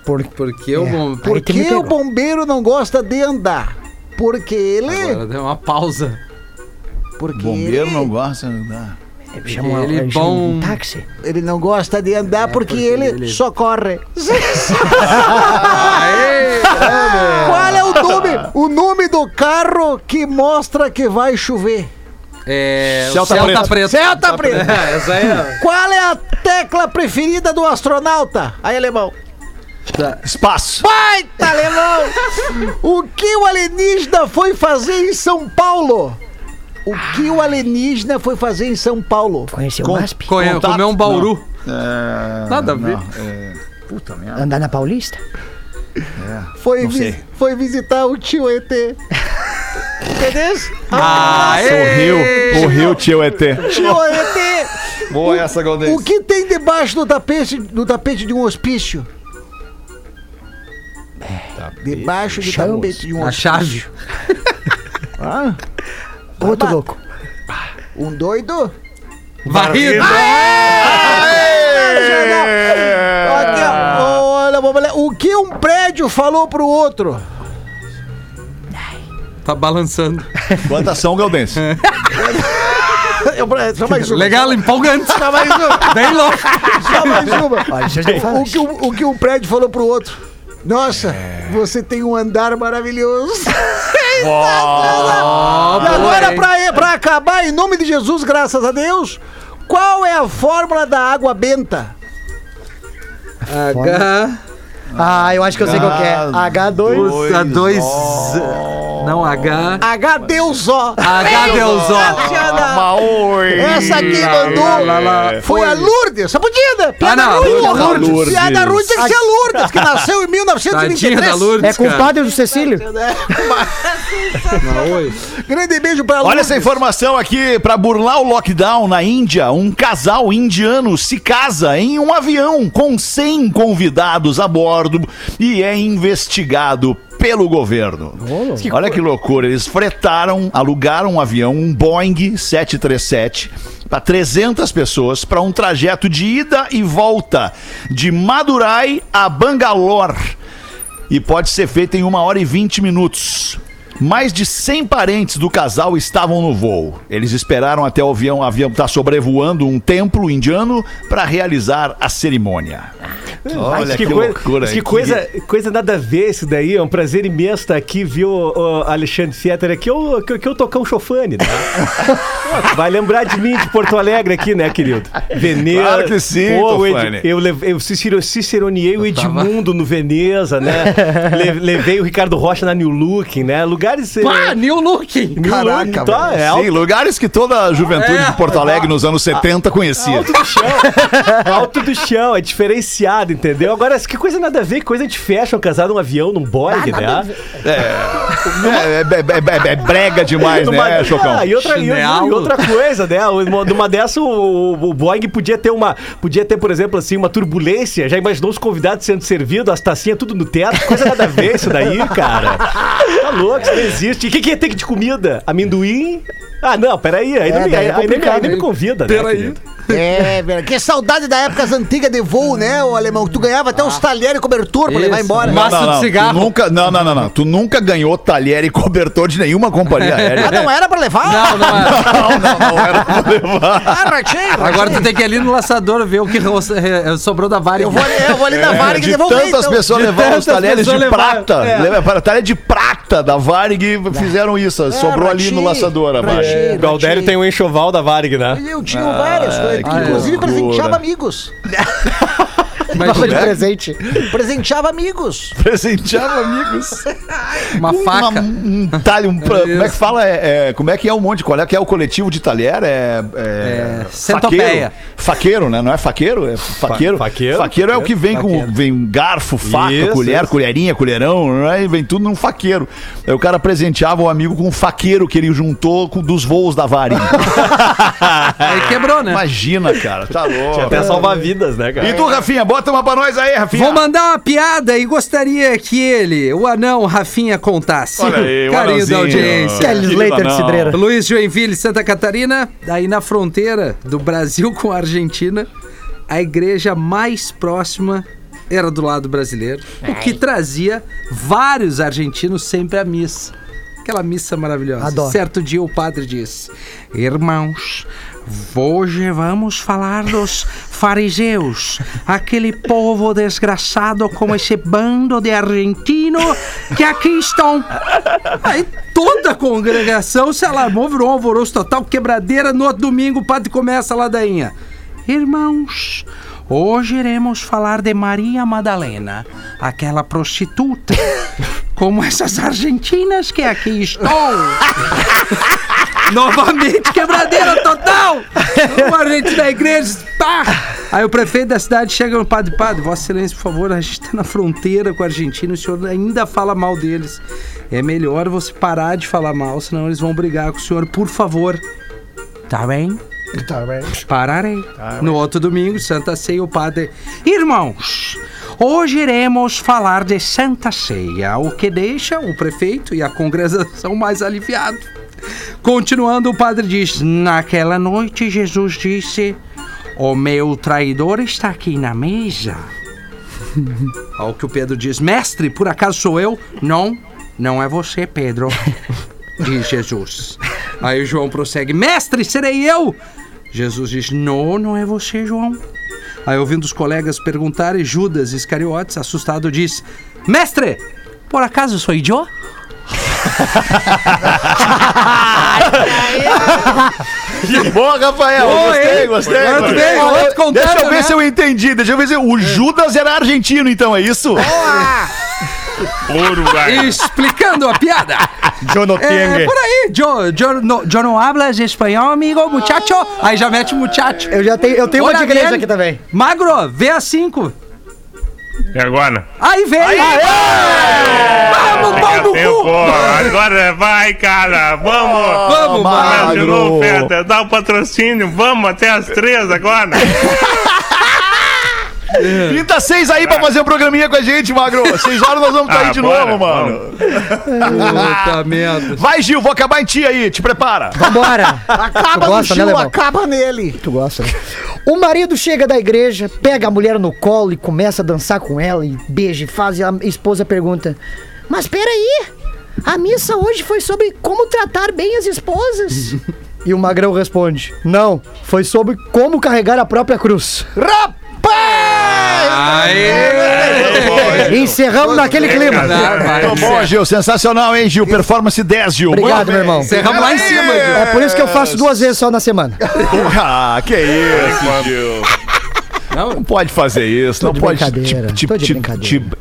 Porque o bom. Aí Por tu me que o pegou. bombeiro não gosta de andar? Porque ele. Agora deu uma pausa. Porque Bombeiro ele, não gosta de andar. Chama um- Ele chama bom- um táxi. ele não gosta de andar porque, porque ele, ele- socorre. (laughs) Aê! Qual é o nome, o nome do carro que mostra que vai chover? É. o Celta Celta Preto. Preto. Celta Preto. É, essa aí é. Qual é a tecla preferida do astronauta? Aí, alemão. Espaço. Baita, alemão! O que o alienígena foi fazer em São Paulo? O que o alienígena foi fazer em São Paulo? Conheceu o Com- MASP? Contato? comer um bauru. É, Nada a ver. não, é, Puta merda. Andar na Paulista? Foi, Não vi- sei. foi visitar o tio ET. Entendeu? Aê! O Rio, o Rio, tio ET. Tio ET! Boa essa, Galdês. O que tem debaixo do tapete, do tapete de um hospício? Debaixo do tapete de um A hospício. chave. Outro louco. Um doido? Varrido. Aqui, ó. Olha. O que um prédio falou pro outro? Tá balançando. Quantas são, Galdense? (laughs) Eu- Só mais uma. Legal, empolgante. Só mais uma. Bem louco. Só mais uma. Olha, O que, um- o que um prédio falou pro outro? Nossa, você tem um andar maravilhoso. (laughs) e agora, pra, pra acabar, em nome de Jesus, graças a Deus, qual é a fórmula da água benta? H. Ah, eu acho que eu sei qual que é. H2. Puta, dois. Não, H. H Deus ó. H Deus ó. Essa aqui mandou lá, lá. foi a Lourdes. Só podia, né? Piada Ah, não, Lourdes. Lourdes. Piada Lourdes tem que ser a Lourdes, que nasceu em Tadinha 1923. da Lourdes. É compadre do Cecílio? Grande beijo pra Lourdes. Olha essa informação aqui, pra burlar o lockdown na Índia, um casal indiano se casa em um avião com 100 convidados a bordo e é investigado pelo governo. Olha que loucura, eles fretaram, alugaram um avião, um Boeing 737 para 300 pessoas para um trajeto de ida e volta de Madurai a Bangalore e pode ser feita em uma hora e 20 minutos. Mais de 100 parentes do casal estavam no voo. Eles esperaram até o avião, avião estar sobrevoando um templo indiano para realizar a cerimônia. Olha que, que, coi- loucura. que coisa, coisa nada a ver isso daí. É um prazer imenso estar aqui, viu, Alexandre Fetter, aqui eu, que, que eu tocar um chofane, né? (laughs) Vai lembrar de mim, de Porto Alegre aqui, né, querido? Veneza. Claro que sim, Pô, o Ed- eu, leve- eu cicero- ciceroneei o Edmundo no Veneza, né? (laughs) Le- levei o Ricardo Rocha na New Looking, né? Lugares... Pá, new looking. New Caraca, Looking, tá, é Sim, lugares que toda a juventude É. de Porto Alegre nos anos 70 conhecia. Alto do chão. (laughs) Alto do chão, é diferenciado, entendeu? Agora, que coisa nada a ver, que coisa fecha um casado num avião, num Boeing, né? É, é, é- é- é brega demais, Numa- né, Chocão? Ah, e, outra, e, e outra coisa, né? Uma- Numa dessa, o, o Boeing podia ter uma. Podia ter, por exemplo, assim, uma turbulência. Já imaginou os convidados sendo servidos, as tacinhas tudo no teto? Que Coisa nada a ver isso daí, cara. Tá louco, isso não existe. E o que, que ia ter de comida? Amendoim? Ah, não, peraí. Aí, não, me, é aí, aí nem, me- aí me convida, né? Peraí. É, velho. Que saudade da época antigas de voo, né, o alemão? Que tu ganhava até uns talheres e cobertor pra levar Isso. embora. Mas- Maço de tu cigarro. nunca, não, não, não, não. Tu nunca ganhou talher e cobertor de nenhuma companhia aérea. Ah, não era pra levar? Não, não é. (laughs) Não, não, não era pra levar. Ah, rachei, Agora tu tem que ir ali no laçador ver o que ro- sobrou da Varig. Eu vou ali, eu vou ali na Varig de e devolver, tantas então. pessoas De levaram os talheres de prata. é. Talher de prata da Varig fizeram isso. sobrou ali no laçador a Varig. O Galdério tem um enxoval da Varig, né? Eu tinha várias coisas, que que inclusive loucura. presenteava amigos. (laughs) Mas Tava de né? presente. Presenteava amigos. (laughs) Presenteava amigos. (laughs) uma Uma- faca. um talho, um, pra- como é que fala? É, é, como é que é um monte? Qual é que é o coletivo de talher? É, é, É, faqueiro. Faqueiro, né? Não é faqueiro? É faqueiro. Fa- faqueiro. é o que vem com Faqueiro. vem garfo, faca, Isso, colher, isso. colherinha, colherão, né? E vem tudo num faqueiro. Aí o cara presenteava o amigo com um faqueiro que ele juntou com, dos voos da Varig. (laughs) Aí quebrou, né? Imagina, cara, tá louco. Até salvar vidas, né, cara? E tu, Rafinha, bota uma pra nós aí, Rafinha. Vou mandar uma piada e gostaria que ele, o anão Rafinha, contasse. Olha aí, o Carinho da audiência. Kelly Slater de. Cidreira. Luiz Joinville, Santa Catarina, aí na fronteira do Brasil (laughs) com a Argentina, a igreja mais próxima era do lado brasileiro, o que trazia vários argentinos sempre à missa. Aquela missa maravilhosa. Adoro. Certo dia o padre disse: Irmãos, hoje vamos falar dos fariseus, aquele povo desgraçado como esse bando de argentino que aqui estão. Aí toda a congregação se alarmou, virou um alvoroço total, quebradeira. No outro domingo o padre começa a ladainha. Irmãos, hoje iremos falar de Maria Madalena, aquela prostituta, como essas argentinas que aqui estão. (laughs) Novamente quebradeira total! Uma gente da igreja, pá! Aí o prefeito da cidade chega no padre, padre, Vossa Excelência, por favor, a gente tá na fronteira com a Argentina, o senhor ainda fala mal deles. É melhor você parar de falar mal, senão eles vão brigar com o senhor, por favor. Tá bem? Tá bem. Pararei. no outro domingo, Santa Ceia, o padre. Irmãos, hoje iremos falar de Santa Ceia, o que deixa o prefeito e a congregação mais aliviados. Continuando, o padre diz: Naquela noite, Jesus disse: O meu traidor está aqui na mesa. (laughs) Ao que o Pedro diz: Mestre, por acaso sou eu? Não, não é você, Pedro. (laughs) Diz Jesus. Aí João prossegue: Mestre, serei eu? Jesus diz: Não, não é você, João. Aí, ouvindo os colegas perguntarem, Judas Iscariotes, assustado, diz: Mestre, por acaso sou eu? (laughs) Boa, Rafael. Boa, gostei, hein? gostei. Gostei. Olha, Deixa eu ver né? se eu entendi. Deixa eu ver se o Judas era argentino, então, é isso? Uruguai. Explicando a piada. Eu não É, por aí. Yo, yo, no, yo no hablas espanhol, amigo, muchacho. Aí já mete muchacho. Eu já tenho, eu tenho uma de igreja bem. aqui também. Magro, vê a 5. E agora? Aí vem. Vamos, Fica pau no tempo. cu. Agora vai, cara. Vamos. Vamos, Magro. novo, Feta, dá o patrocínio. Vamos até as três agora. (laughs) Pinta seis aí pra fazer um programinha com a gente, Magro. Seis horas nós vamos estar aí Ah, de bora, novo, mano. Puta merda. Vai, Gil, vou acabar em ti aí. Te prepara. Vambora. Acaba Tu gosta, no né, Gil, Lebão? acaba nele. Tu gosta, né? O marido chega da igreja, pega a mulher no colo e começa a dançar com ela e beija e faz. E a esposa pergunta: Mas peraí, a missa hoje foi sobre como tratar bem as esposas. e o magrão responde: Não, foi sobre como carregar a própria cruz. Rapaz! Aê! Encerramos naquele clima. Muito bom, Gil. Sensacional, hein, Gil? Performance 10, Gil. Obrigado, meu irmão. Encerramos lá em cima, Gil. É por isso que eu faço duas vezes só na semana. (laughs) Ah, que isso, Gil. Não pode fazer isso, Tô não de pode brincadeira, te, tô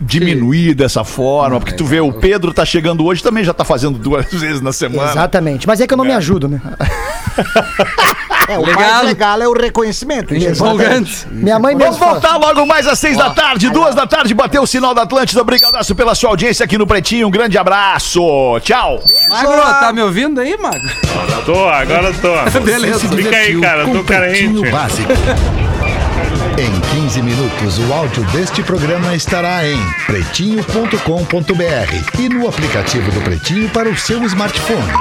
diminuir dessa forma, porque tu vê, o Pedro tá chegando hoje, também já tá fazendo duas (laughs) vezes na semana. Exatamente. Mas é que eu não me ajudo, né? (laughs) É, o Legal. mais legal é o reconhecimento. Empolgante. Minha mãe Vamos mesmo voltar logo mais às seis da tarde, duas da tarde, bateu o sinal da Atlântida. Obrigadaço pela sua audiência aqui no Pretinho. Um grande abraço. Tchau. Magro, tá me ouvindo aí, Magro? Tô, agora tô. (laughs) Beleza. Fica aí, cara, eu com tô Pretinho carente. Básico. (laughs) Em 15 minutos, o áudio deste programa estará em pretinho.com.br e no aplicativo do Pretinho para o seu smartphone.